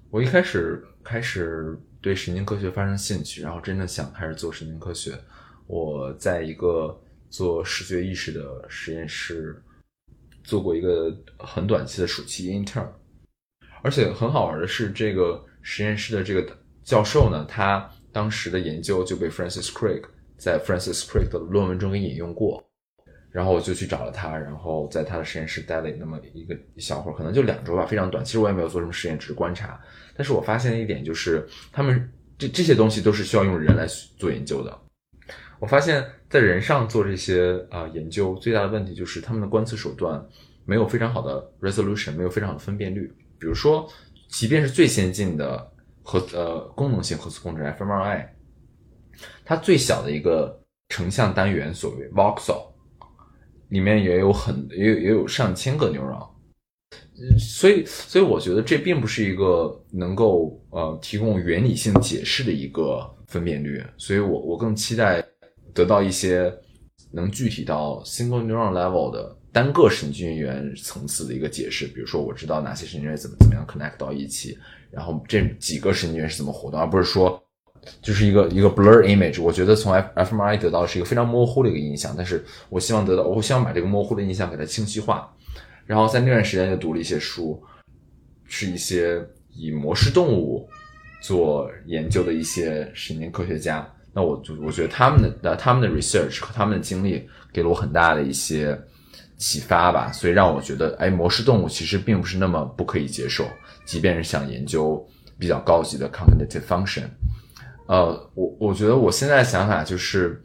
我一开始开始。对神经科学发生兴趣，然后真的想开始做神经科学。我在一个做视觉意识的实验室做过一个很短期的暑期 intern，而且很好玩的是，这个实验室的这个教授呢，他当时的研究就被 Francis Crick 在 Francis Crick 的论文中给引用过。然后我就去找了他，然后在他的实验室待了那么一个小会儿，可能就两周吧，非常短。其实我也没有做什么实验，只是观察。但是我发现了一点就是，他们这这些东西都是需要用人来做研究的。我发现，在人上做这些啊研究，最大的问题就是他们的观测手段没有非常好的 resolution，没有非常好的分辨率。比如说，即便是最先进的核呃功能性核磁共振 fMRI，它最小的一个成像单元，所谓 voxel。里面也有很也有也有上千个 neuron，所以所以我觉得这并不是一个能够呃提供原理性解释的一个分辨率，所以我我更期待得到一些能具体到 single neuron level 的单个神经元层次的一个解释，比如说我知道哪些神经元怎么怎么样 connect 到一起，然后这几个神经元是怎么活动，而不是说。就是一个一个 blur image，我觉得从 f mri 得到是一个非常模糊的一个印象，但是我希望得到，我希望把这个模糊的印象给它清晰化。然后在那段时间就读了一些书，是一些以模式动物做研究的一些神经科学家。那我就我觉得他们的他们的 research 和他们的经历给了我很大的一些启发吧，所以让我觉得，哎，模式动物其实并不是那么不可以接受，即便是想研究比较高级的 cognitive function。呃，我我觉得我现在的想法就是，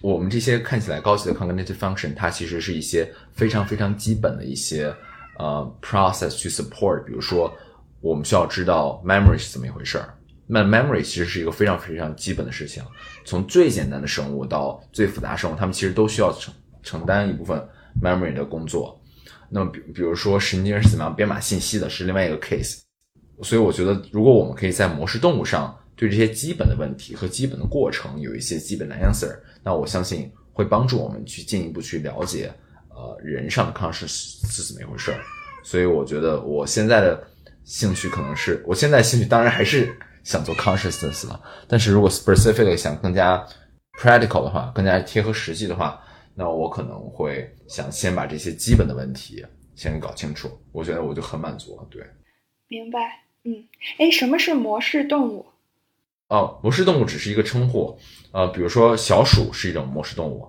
我们这些看起来高级的 cognitive function，它其实是一些非常非常基本的一些呃 process 去 support。比如说，我们需要知道 memory 是怎么一回事儿。那 memory 其实是一个非常非常基本的事情，从最简单的生物到最复杂生物，它们其实都需要承承担一部分 memory 的工作。那么比比如说神经是怎么样编码信息的，是另外一个 case。所以我觉得，如果我们可以在模式动物上对这些基本的问题和基本的过程有一些基本的 answer，那我相信会帮助我们去进一步去了解，呃，人上的 conscious 是怎么一回事儿。所以我觉得我现在的兴趣可能是，我现在兴趣当然还是想做 consciousness 了，但是如果 specifically 想更加 practical 的话，更加贴合实际的话，那我可能会想先把这些基本的问题先搞清楚，我觉得我就很满足了。对，明白。嗯，哎，什么是模式动物？哦，模式动物只是一个称呼，呃，比如说小鼠是一种模式动物，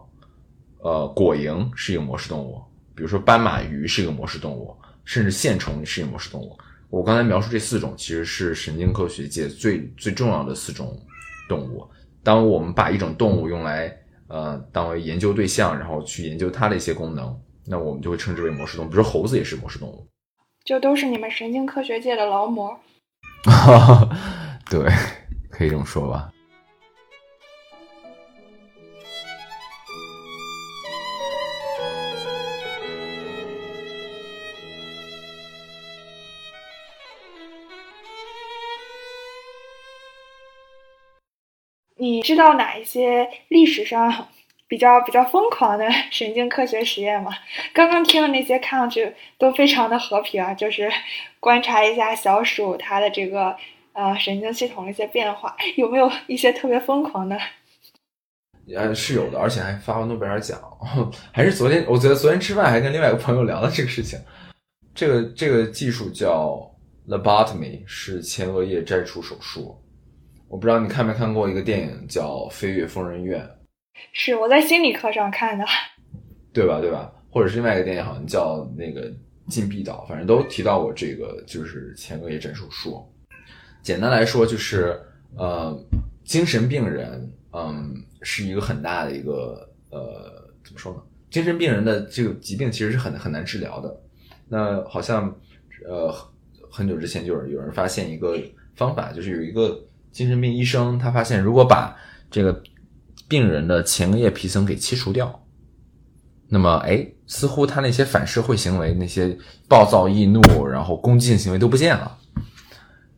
呃，果蝇是一个模式动物，比如说斑马鱼是一个模式动物，甚至线虫是一个模式动物。我刚才描述这四种其实是神经科学界最最重要的四种动物。当我们把一种动物用来呃当为研究对象，然后去研究它的一些功能，那我们就会称之为模式动物。比如说猴子也是模式动物。就都是你们神经科学界的劳模。对，以这么说吧。你知道哪一些历史上比较比较疯狂的神经科学实验吗？刚刚听的那些看上去都非常的和平啊，就是观察一下小鼠它的这个呃神经系统的一些变化，有没有一些特别疯狂的？呃，是有的，而且还发过诺贝尔奖。还是昨天，我觉得昨天吃饭还跟另外一个朋友聊了这个事情。这个这个技术叫 lobotomy，是前额叶摘除手术。我不知道你看没看过一个电影叫《飞越疯人院》，是我在心理课上看的，对吧？对吧？或者是另外一个电影，好像叫那个《禁闭岛》，反正都提到过这个，就是前额叶摘除术。简单来说，就是呃，精神病人，嗯，是一个很大的一个呃，怎么说呢？精神病人的这个疾病其实是很很难治疗的。那好像呃，很久之前就有有人发现一个方法，就是有一个。精神病医生他发现，如果把这个病人的前额叶皮层给切除掉，那么哎，似乎他那些反社会行为、那些暴躁易怒、然后攻击性行为都不见了。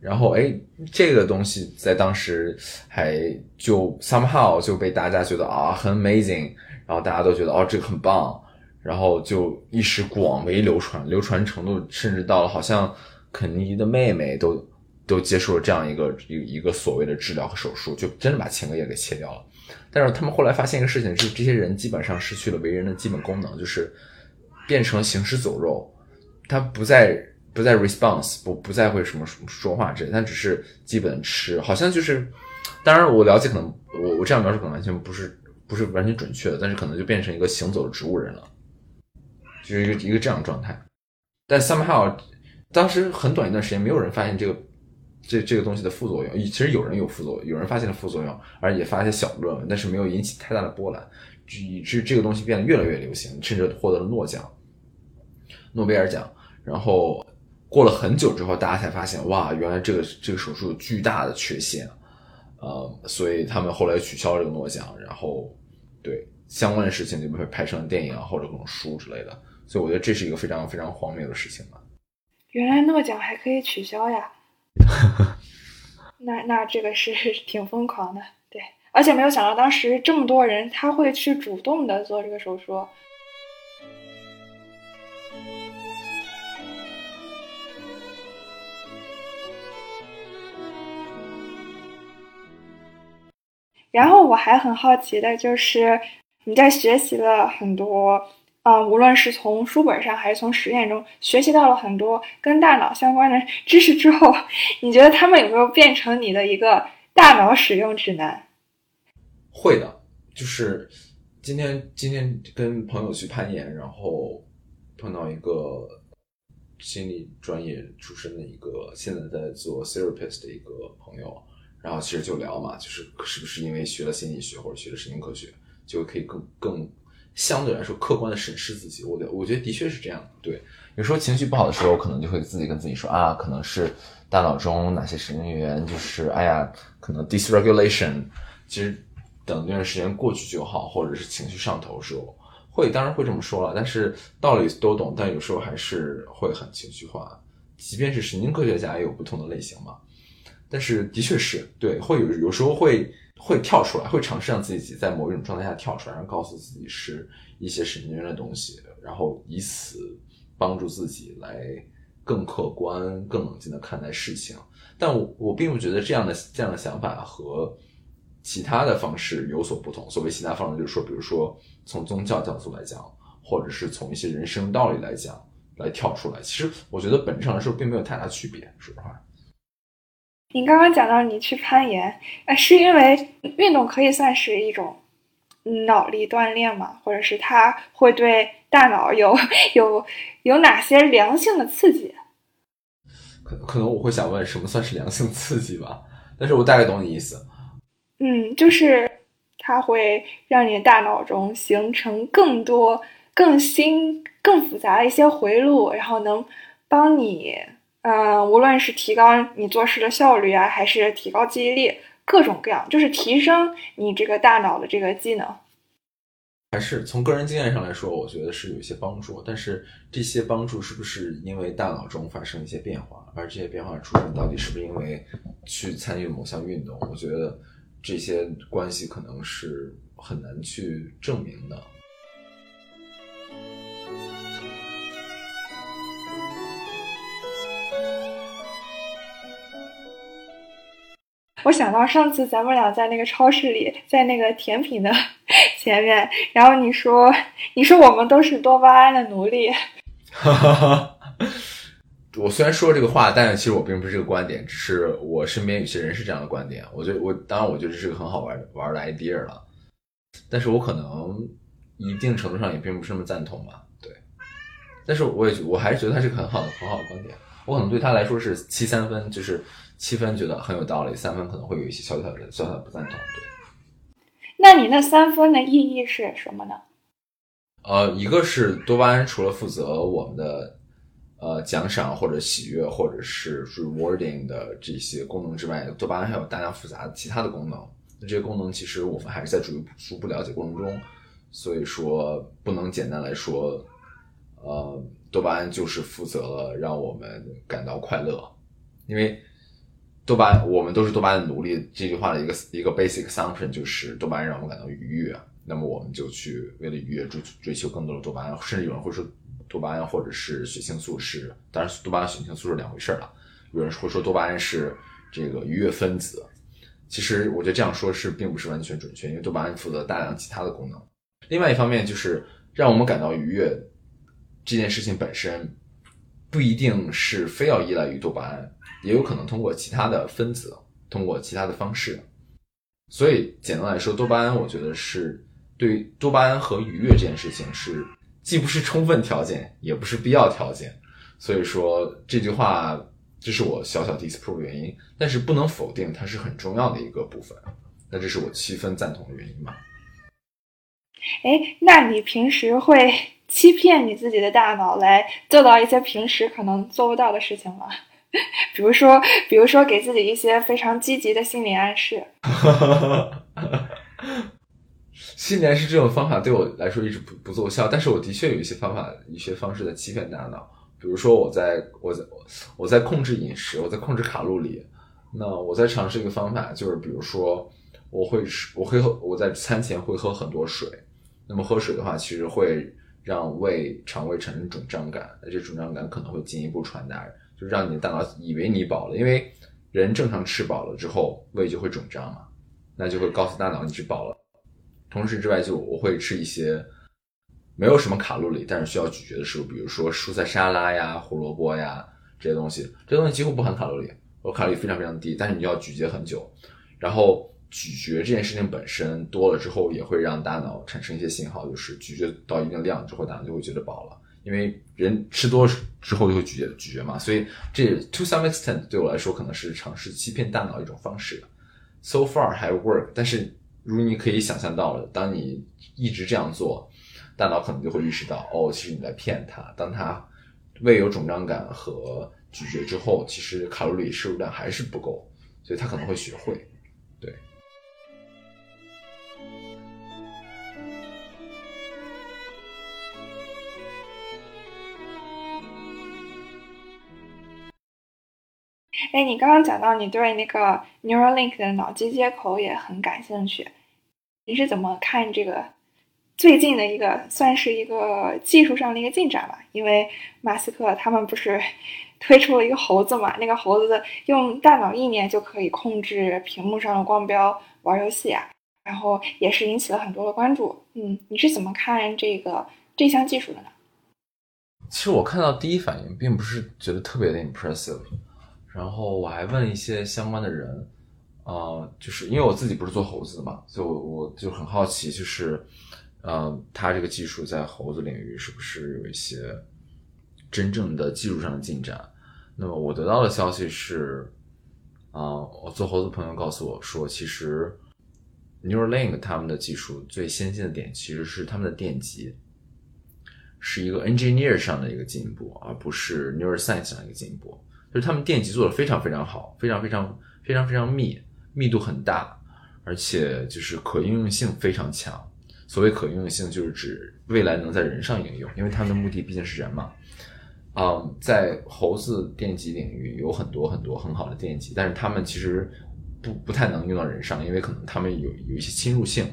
然后哎，这个东西在当时还就 somehow 就被大家觉得啊很 amazing，然后大家都觉得哦这个很棒，然后就一时广为流传，流传程度甚至到了好像肯尼迪的妹妹都。都接受了这样一个一一个所谓的治疗和手术，就真的把前额叶给切掉了。但是他们后来发现一个事情，就是这些人基本上失去了为人的基本功能，就是变成行尸走肉。他不再不再 response，不不再会什么什么说话之类，但只是基本吃，好像就是。当然我了解，可能我我这样描述可能完全不是不是完全准确的，但是可能就变成一个行走的植物人了，就是一个一个这样的状态。但 somehow 当时很短一段时间，没有人发现这个。这这个东西的副作用，其实有人有副作用，有人发现了副作用，而也发一些小论文，但是没有引起太大的波澜，以致这个东西变得越来越流行，甚至获得了诺奖、诺贝尔奖。然后过了很久之后，大家才发现，哇，原来这个这个手术有巨大的缺陷，呃，所以他们后来取消了这个诺奖，然后对相关的事情就被拍成电影啊或者各种书之类的。所以我觉得这是一个非常非常荒谬的事情吧。原来诺奖还可以取消呀！那那这个是挺疯狂的，对，而且没有想到当时这么多人他会去主动的做这个手术。然后我还很好奇的就是你在学习了很多。啊、嗯，无论是从书本上还是从实验中学习到了很多跟大脑相关的 知识之后，你觉得他们有没有变成你的一个大脑使用指南？会的，就是今天今天跟朋友去攀岩，然后碰到一个心理专业出身的一个现在在做 therapist 的一个朋友，然后其实就聊嘛，就是是不是因为学了心理学或者学了神经科学，就可以更更相对来说客观的审视自己。我的我觉得的确是这样。对，有时候情绪不好的时候，可能就会自己跟自己说啊，可能是大脑中哪些神经元就是哎呀，可能 dysregulation。其实等那段时间过去就好，或者是情绪上头时候会当然会这么说了，但是道理都懂，但有时候还是会很情绪化。即便是神经科学家也有不同的类型嘛。但是的确是对，会有有时候会会跳出来，会尝试让自己在某一种状态下跳出来，然后告诉自己是一些神经元的东西，然后以此帮助自己来更客观、更冷静的看待事情。但我我并不觉得这样的这样的想法和其他的方式有所不同。所谓其他方式，就是说，比如说从宗教角度来讲，或者是从一些人生道理来讲来跳出来。其实我觉得本质上来说并没有太大区别，说实话。您刚刚讲到你去攀岩，呃，是因为运动可以算是一种脑力锻炼吗？或者是它会对大脑有有有哪些良性的刺激？可可能我会想问，什么算是良性刺激吧？但是我大概懂你意思。嗯，就是它会让你的大脑中形成更多、更新、更复杂的一些回路，然后能帮你。嗯，无论是提高你做事的效率啊，还是提高记忆力，各种各样，就是提升你这个大脑的这个技能。还是从个人经验上来说，我觉得是有一些帮助。但是这些帮助是不是因为大脑中发生一些变化，而这些变化出现到底是不是因为去参与某项运动？我觉得这些关系可能是很难去证明的。我想到上次咱们俩在那个超市里，在那个甜品的 前面，然后你说，你说我们都是多巴胺的奴隶。哈哈哈！我虽然说这个话，但是其实我并不是这个观点，只是我身边有些人是这样的观点。我觉得我当然我觉得这是个很好玩玩的 idea 了，但是我可能一定程度上也并不是那么赞同吧。对，但是我也我还是觉得他是个很好的很好的观点。我可能对他来说是七三分，就是。七分觉得很有道理，三分可能会有一些小小的、小小的不赞同。对，那你那三分的意义是什么呢？呃，一个是多巴胺除了负责我们的呃奖赏或者喜悦或者是 rewarding 的这些功能之外，多巴胺还有大量复杂的其他的功能。那这些功能其实我们还是在逐逐步了解过程中，所以说不能简单来说，呃，多巴胺就是负责了让我们感到快乐，因为。多巴胺，我们都是多巴胺的奴隶。这句话的一个一个 basic assumption 就是多巴胺让我们感到愉悦，那么我们就去为了愉悦追追求更多的多巴胺，甚至有人会说多巴胺或者是血清素是，当然多巴胺血清素是两回事了。有人会说多巴胺是这个愉悦分子，其实我觉得这样说是并不是完全准确，因为多巴胺负责大量其他的功能。另外一方面就是让我们感到愉悦这件事情本身不一定是非要依赖于多巴胺。也有可能通过其他的分子，通过其他的方式，所以简单来说，多巴胺我觉得是对于多巴胺和愉悦这件事情是既不是充分条件，也不是必要条件。所以说这句话，这是我小小 disprove 原因，但是不能否定它是很重要的一个部分。那这是我七分赞同的原因吧？哎，那你平时会 欺骗你自己的大脑来做到一些平时可能做不到的事情吗？比如说，比如说，给自己一些非常积极的心理暗示。心理暗示这种方法对我来说一直不不奏效，但是我的确有一些方法、一些方式在欺骗大脑。比如说，我在我在我在控制饮食，我在控制卡路里。那我在尝试一个方法，就是比如说，我会吃，我会喝，我在餐前会喝很多水。那么喝水的话，其实会让胃肠胃产生肿胀感，那这肿胀感可能会进一步传达。就让你的大脑以为你饱了，因为人正常吃饱了之后胃就会肿胀嘛，那就会告诉大脑你吃饱了。同时之外，就我会吃一些没有什么卡路里，但是需要咀嚼的食物，比如说蔬菜沙拉呀、胡萝卜呀这些东西，这东西几乎不含卡路里，我卡路里非常非常低，但是你要咀嚼很久。然后咀嚼这件事情本身多了之后，也会让大脑产生一些信号，就是咀嚼到一定量之后，大脑就会觉得饱了。因为人吃多之后就会咀嚼咀嚼嘛，所以这 to some extent 对我来说可能是尝试欺骗大脑一种方式。so far 还 work，但是如你可以想象到了，当你一直这样做，大脑可能就会意识到，哦，其实你在骗它。当它胃有肿胀感和咀嚼之后，其实卡路里摄入量还是不够，所以它可能会学会。哎，你刚刚讲到你对那个 Neuralink 的脑机接口也很感兴趣，你是怎么看这个最近的一个算是一个技术上的一个进展吧？因为马斯克他们不是 推出了一个猴子嘛，那个猴子用大脑意念就可以控制屏幕上的光标玩游戏啊，然后也是引起了很多的关注。嗯，你是怎么看这个这项技术的呢？其实我看到第一反应并不是觉得特别的 impressive。然后我还问一些相关的人，呃，就是因为我自己不是做猴子的嘛，所以我我就很好奇，就是，呃，它这个技术在猴子领域是不是有一些真正的技术上的进展？那么我得到的消息是，啊，我做猴子朋友告诉我说，其实 Neuralink 他们的技术最先进的点其实是他们的电极，是一个 engineer 上的一个进步，而不是 neuroscience 上的一个进步。就是他们电极做的非常非常好，非常非常非常非常密，密度很大，而且就是可应用性非常强。所谓可应用性，就是指未来能在人上应用，因为他们的目的毕竟是人嘛。嗯，在猴子电极领域有很多很多很好的电极，但是他们其实不不太能用到人上，因为可能他们有有一些侵入性。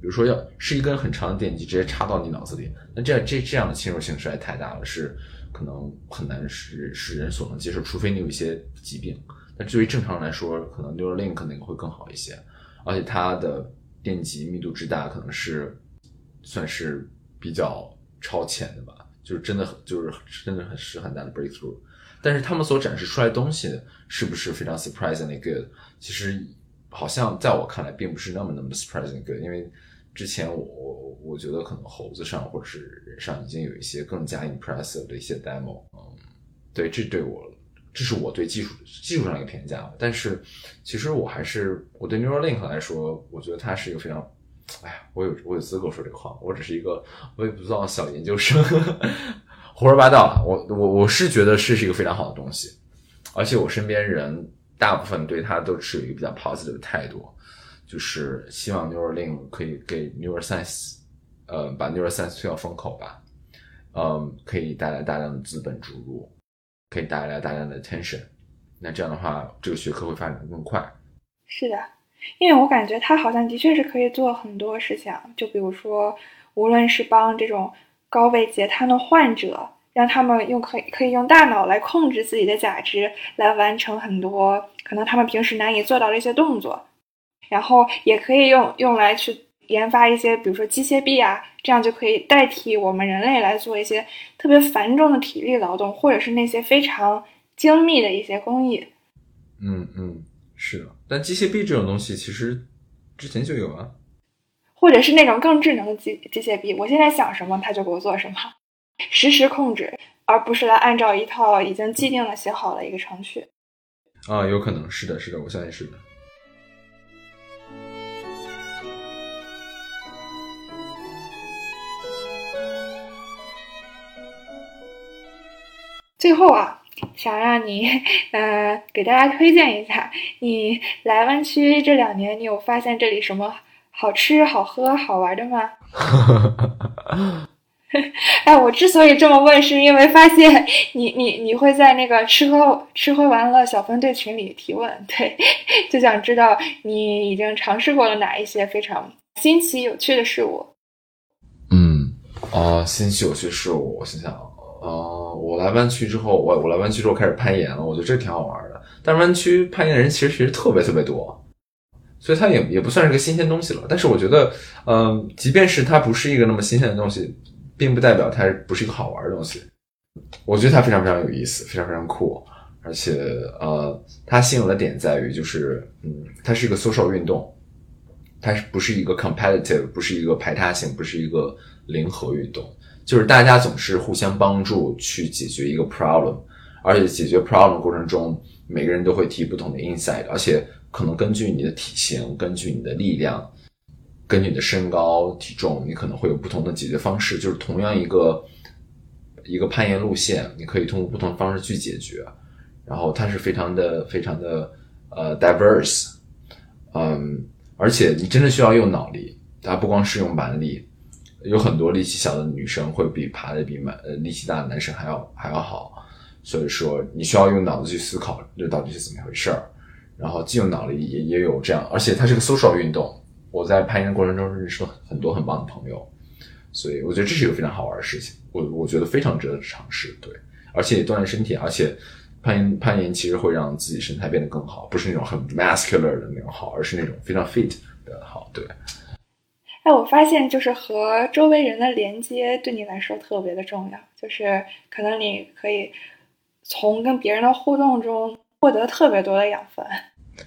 比如说，要是一根很长的电极直接插到你脑子里，那这这这样的侵入性实在太大了，是。可能很难使使人所能接受，除非你有一些疾病。但对于正常人来说，可能 Neuralink 那个会更好一些，而且它的电极密度之大，可能是算是比较超前的吧，就是真的就是真的很是很大的 breakthrough。但是他们所展示出来的东西是不是非常 surprisingly good？其实好像在我看来并不是那么那么 surprisingly good，因为。之前我我我觉得可能猴子上或者是人上已经有一些更加 impressive 的一些 demo，嗯，对，这对我这是我对技术技术上一个评价。但是其实我还是我对 Neuralink 来说，我觉得它是一个非常，哎呀，我有我有资格说这个话，我只是一个微不足道小研究生，胡说八道。我我我是觉得是是一个非常好的东西，而且我身边人大部分对它都持有一个比较 positive 的态度。就是希望 Neuralink 可以给 Neuroscience，呃，把 Neuroscience 推到风口吧，嗯，可以带来大量的资本注入，可以带来大量的 attention，那这样的话，这个学科会发展的更快。是的，因为我感觉它好像的确是可以做很多事情，就比如说，无论是帮这种高位截瘫的患者，让他们用可以可以用大脑来控制自己的假肢，来完成很多可能他们平时难以做到的一些动作。然后也可以用用来去研发一些，比如说机械臂啊，这样就可以代替我们人类来做一些特别繁重的体力劳动，或者是那些非常精密的一些工艺。嗯嗯，是的。但机械臂这种东西其实之前就有啊，或者是那种更智能的机机械臂，我现在想什么，它就给我做什么，实时控制，而不是来按照一套已经既定的写好的一个程序。啊，有可能是的，是的，我相信是的。最后啊，想让你，呃，给大家推荐一下，你来湾区这两年，你有发现这里什么好吃、好喝、好玩的吗？哎，我之所以这么问，是因为发现你你你会在那个吃喝吃喝玩乐小分队群里提问，对，就想知道你已经尝试过了哪一些非常新奇有趣的事物。嗯，啊，新奇有趣事物，我想想啊。呃，我来湾区之后，我我来湾区之后开始攀岩了，我觉得这挺好玩的。但是湾区攀岩的人其实其实特别特别多，所以它也也不算是个新鲜东西了。但是我觉得，嗯，即便是它不是一个那么新鲜的东西，并不代表它不是一个好玩的东西。我觉得它非常非常有意思，非常非常酷，而且呃，它吸引的点在于就是，嗯，它是一个 social 运动，它是不是一个 competitive，不是一个排他性，不是一个零和运动。就是大家总是互相帮助去解决一个 problem，而且解决 problem 过程中，每个人都会提不同的 insight，而且可能根据你的体型，根据你的力量，根据你的身高体重，你可能会有不同的解决方式。就是同样一个一个攀岩路线，你可以通过不同的方式去解决。然后它是非常的非常的呃 diverse，嗯，而且你真的需要用脑力，它不光是用蛮力，有很多力气小的女生会比爬的比蛮呃力气大的男生还要还要好，所以说你需要用脑子去思考这到底是怎么回事儿，然后既有脑力也也有这样，而且它是个 social 运动，我在攀岩的过程中认识了很多很棒的朋友，所以我觉得这是一个非常好玩的事情，我我觉得非常值得尝试，对，而且锻炼身体，而且。攀岩攀岩其实会让自己身材变得更好，不是那种很 muscular 的那种好，而是那种非常 fit 的好。对。我发现就是和周围人的连接对你来说特别的重要，就是可能你可以从跟别人的互动中获得特别多的养分。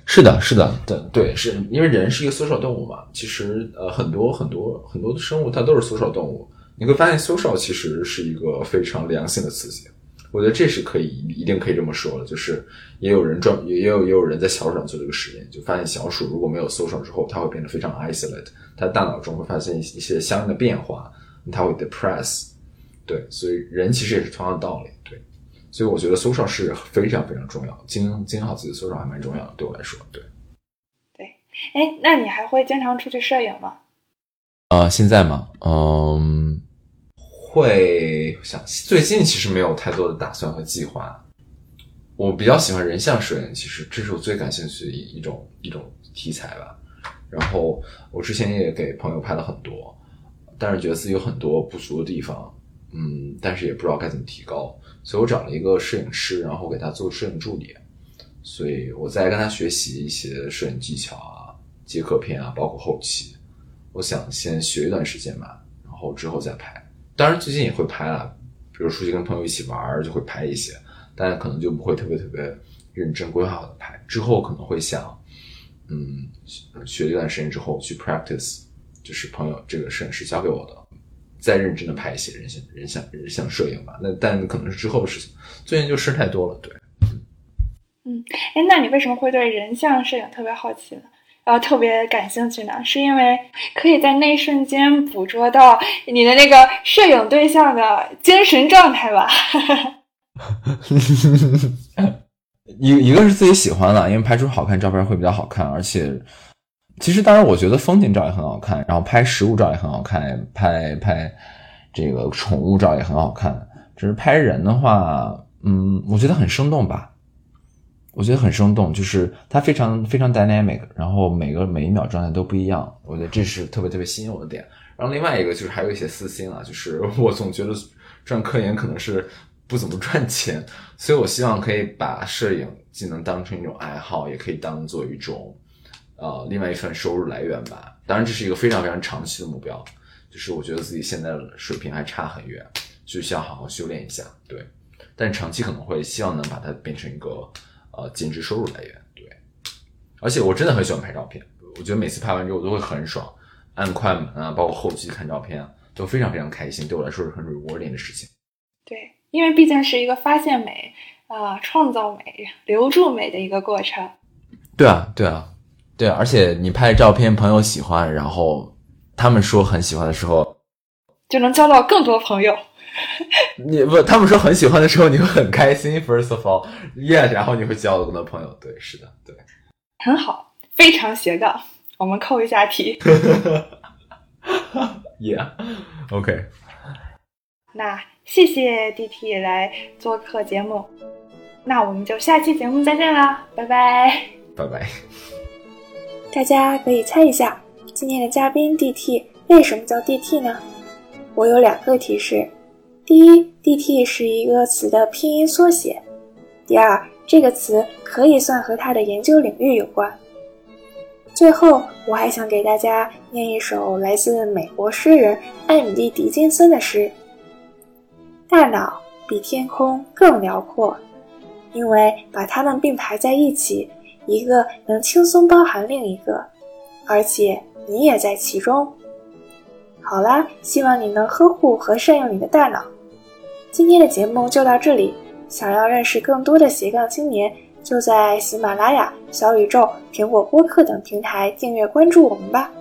是的，是的，对对，是因为人是一个搜索动物嘛。其实呃，很多很多很多的生物它都是搜索动物。你会发现搜索其实是一个非常良性的刺激。我觉得这是可以一定可以这么说的，就是也有人专也有也有人在小鼠上做这个实验，就发现小鼠如果没有 social 之后，它会变得非常 isolate，它大脑中会发现一些相应的变化，它会 depress，对，所以人其实也是同样的道理，对，所以我觉得 social 是非常非常重要，经营经营好自己的 social 还蛮重要的，对我来说，对，对，哎，那你还会经常出去摄影吗？啊，现在吗？嗯。会想最近其实没有太多的打算和计划。我比较喜欢人像摄影，其实这是我最感兴趣的一一种一种题材吧。然后我之前也给朋友拍了很多，但是觉得自己有很多不足的地方，嗯，但是也不知道该怎么提高，所以我找了一个摄影师，然后给他做摄影助理。所以我在跟他学习一些摄影技巧啊、接客片啊，包括后期。我想先学一段时间吧，然后之后再拍。当然，最近也会拍了，比如出去跟朋友一起玩就会拍一些，但可能就不会特别特别认真规划好的拍。之后可能会想，嗯，学一段时间之后去 practice，就是朋友这个摄影师教给我的，再认真的拍一些人像人像人像摄影吧。那但可能是之后的事情，最近就事太多了，对。嗯，哎，那你为什么会对人像摄影特别好奇呢？呃，特别感兴趣呢，是因为可以在那一瞬间捕捉到你的那个摄影对象的精神状态吧。一一个是自己喜欢的，因为拍出好看照片会比较好看，而且其实当然我觉得风景照也很好看，然后拍实物照也很好看，拍拍这个宠物照也很好看。只是拍人的话，嗯，我觉得很生动吧。我觉得很生动，就是它非常非常 dynamic，然后每个每一秒状态都不一样，我觉得这是特别特别吸引我的点。然后另外一个就是还有一些私心啊，就是 我总觉得赚科研可能是不怎么赚钱，所以我希望可以把摄影既能当成一种爱好，也可以当做一种呃另外一份收入来源吧。当然这是一个非常非常长期的目标，就是我觉得自己现在的水平还差很远，就需要好好修炼一下。对，但长期可能会希望能把它变成一个。呃，兼职收入来源对，而且我真的很喜欢拍照片，我觉得每次拍完之后我都会很爽，按快门啊，包括后期看照片啊，都非常非常开心，对我来说是很 rewarding 的事情。对，因为毕竟是一个发现美啊、创造美、留住美的一个过程。对啊，对啊，对啊，而且你拍照片，朋友喜欢，然后他们说很喜欢的时候，就能交到更多朋友。你不，他们说很喜欢的时候，你会很开心。First of all，yes，然后你会交到更多朋友。对，是的，对，很好，非常斜杠。我们扣一下题。Yeah，OK。那谢谢 DT 来做客节目，那我们就下期节目再见啦，拜拜，拜拜。大家可以猜一下，今天的嘉宾 DT 为什么叫 DT 呢？我有两个提示。第一，DT 是一个词的拼音缩写。第二，这个词可以算和他的研究领域有关。最后，我还想给大家念一首来自美国诗人艾米丽·狄金森的诗：“大脑比天空更辽阔，因为把它们并排在一起，一个能轻松包含另一个，而且你也在其中。”好啦，希望你能呵护和善用你的大脑。今天的节目就到这里。想要认识更多的斜杠青年，就在喜马拉雅、小宇宙、苹果播客等平台订阅关注我们吧。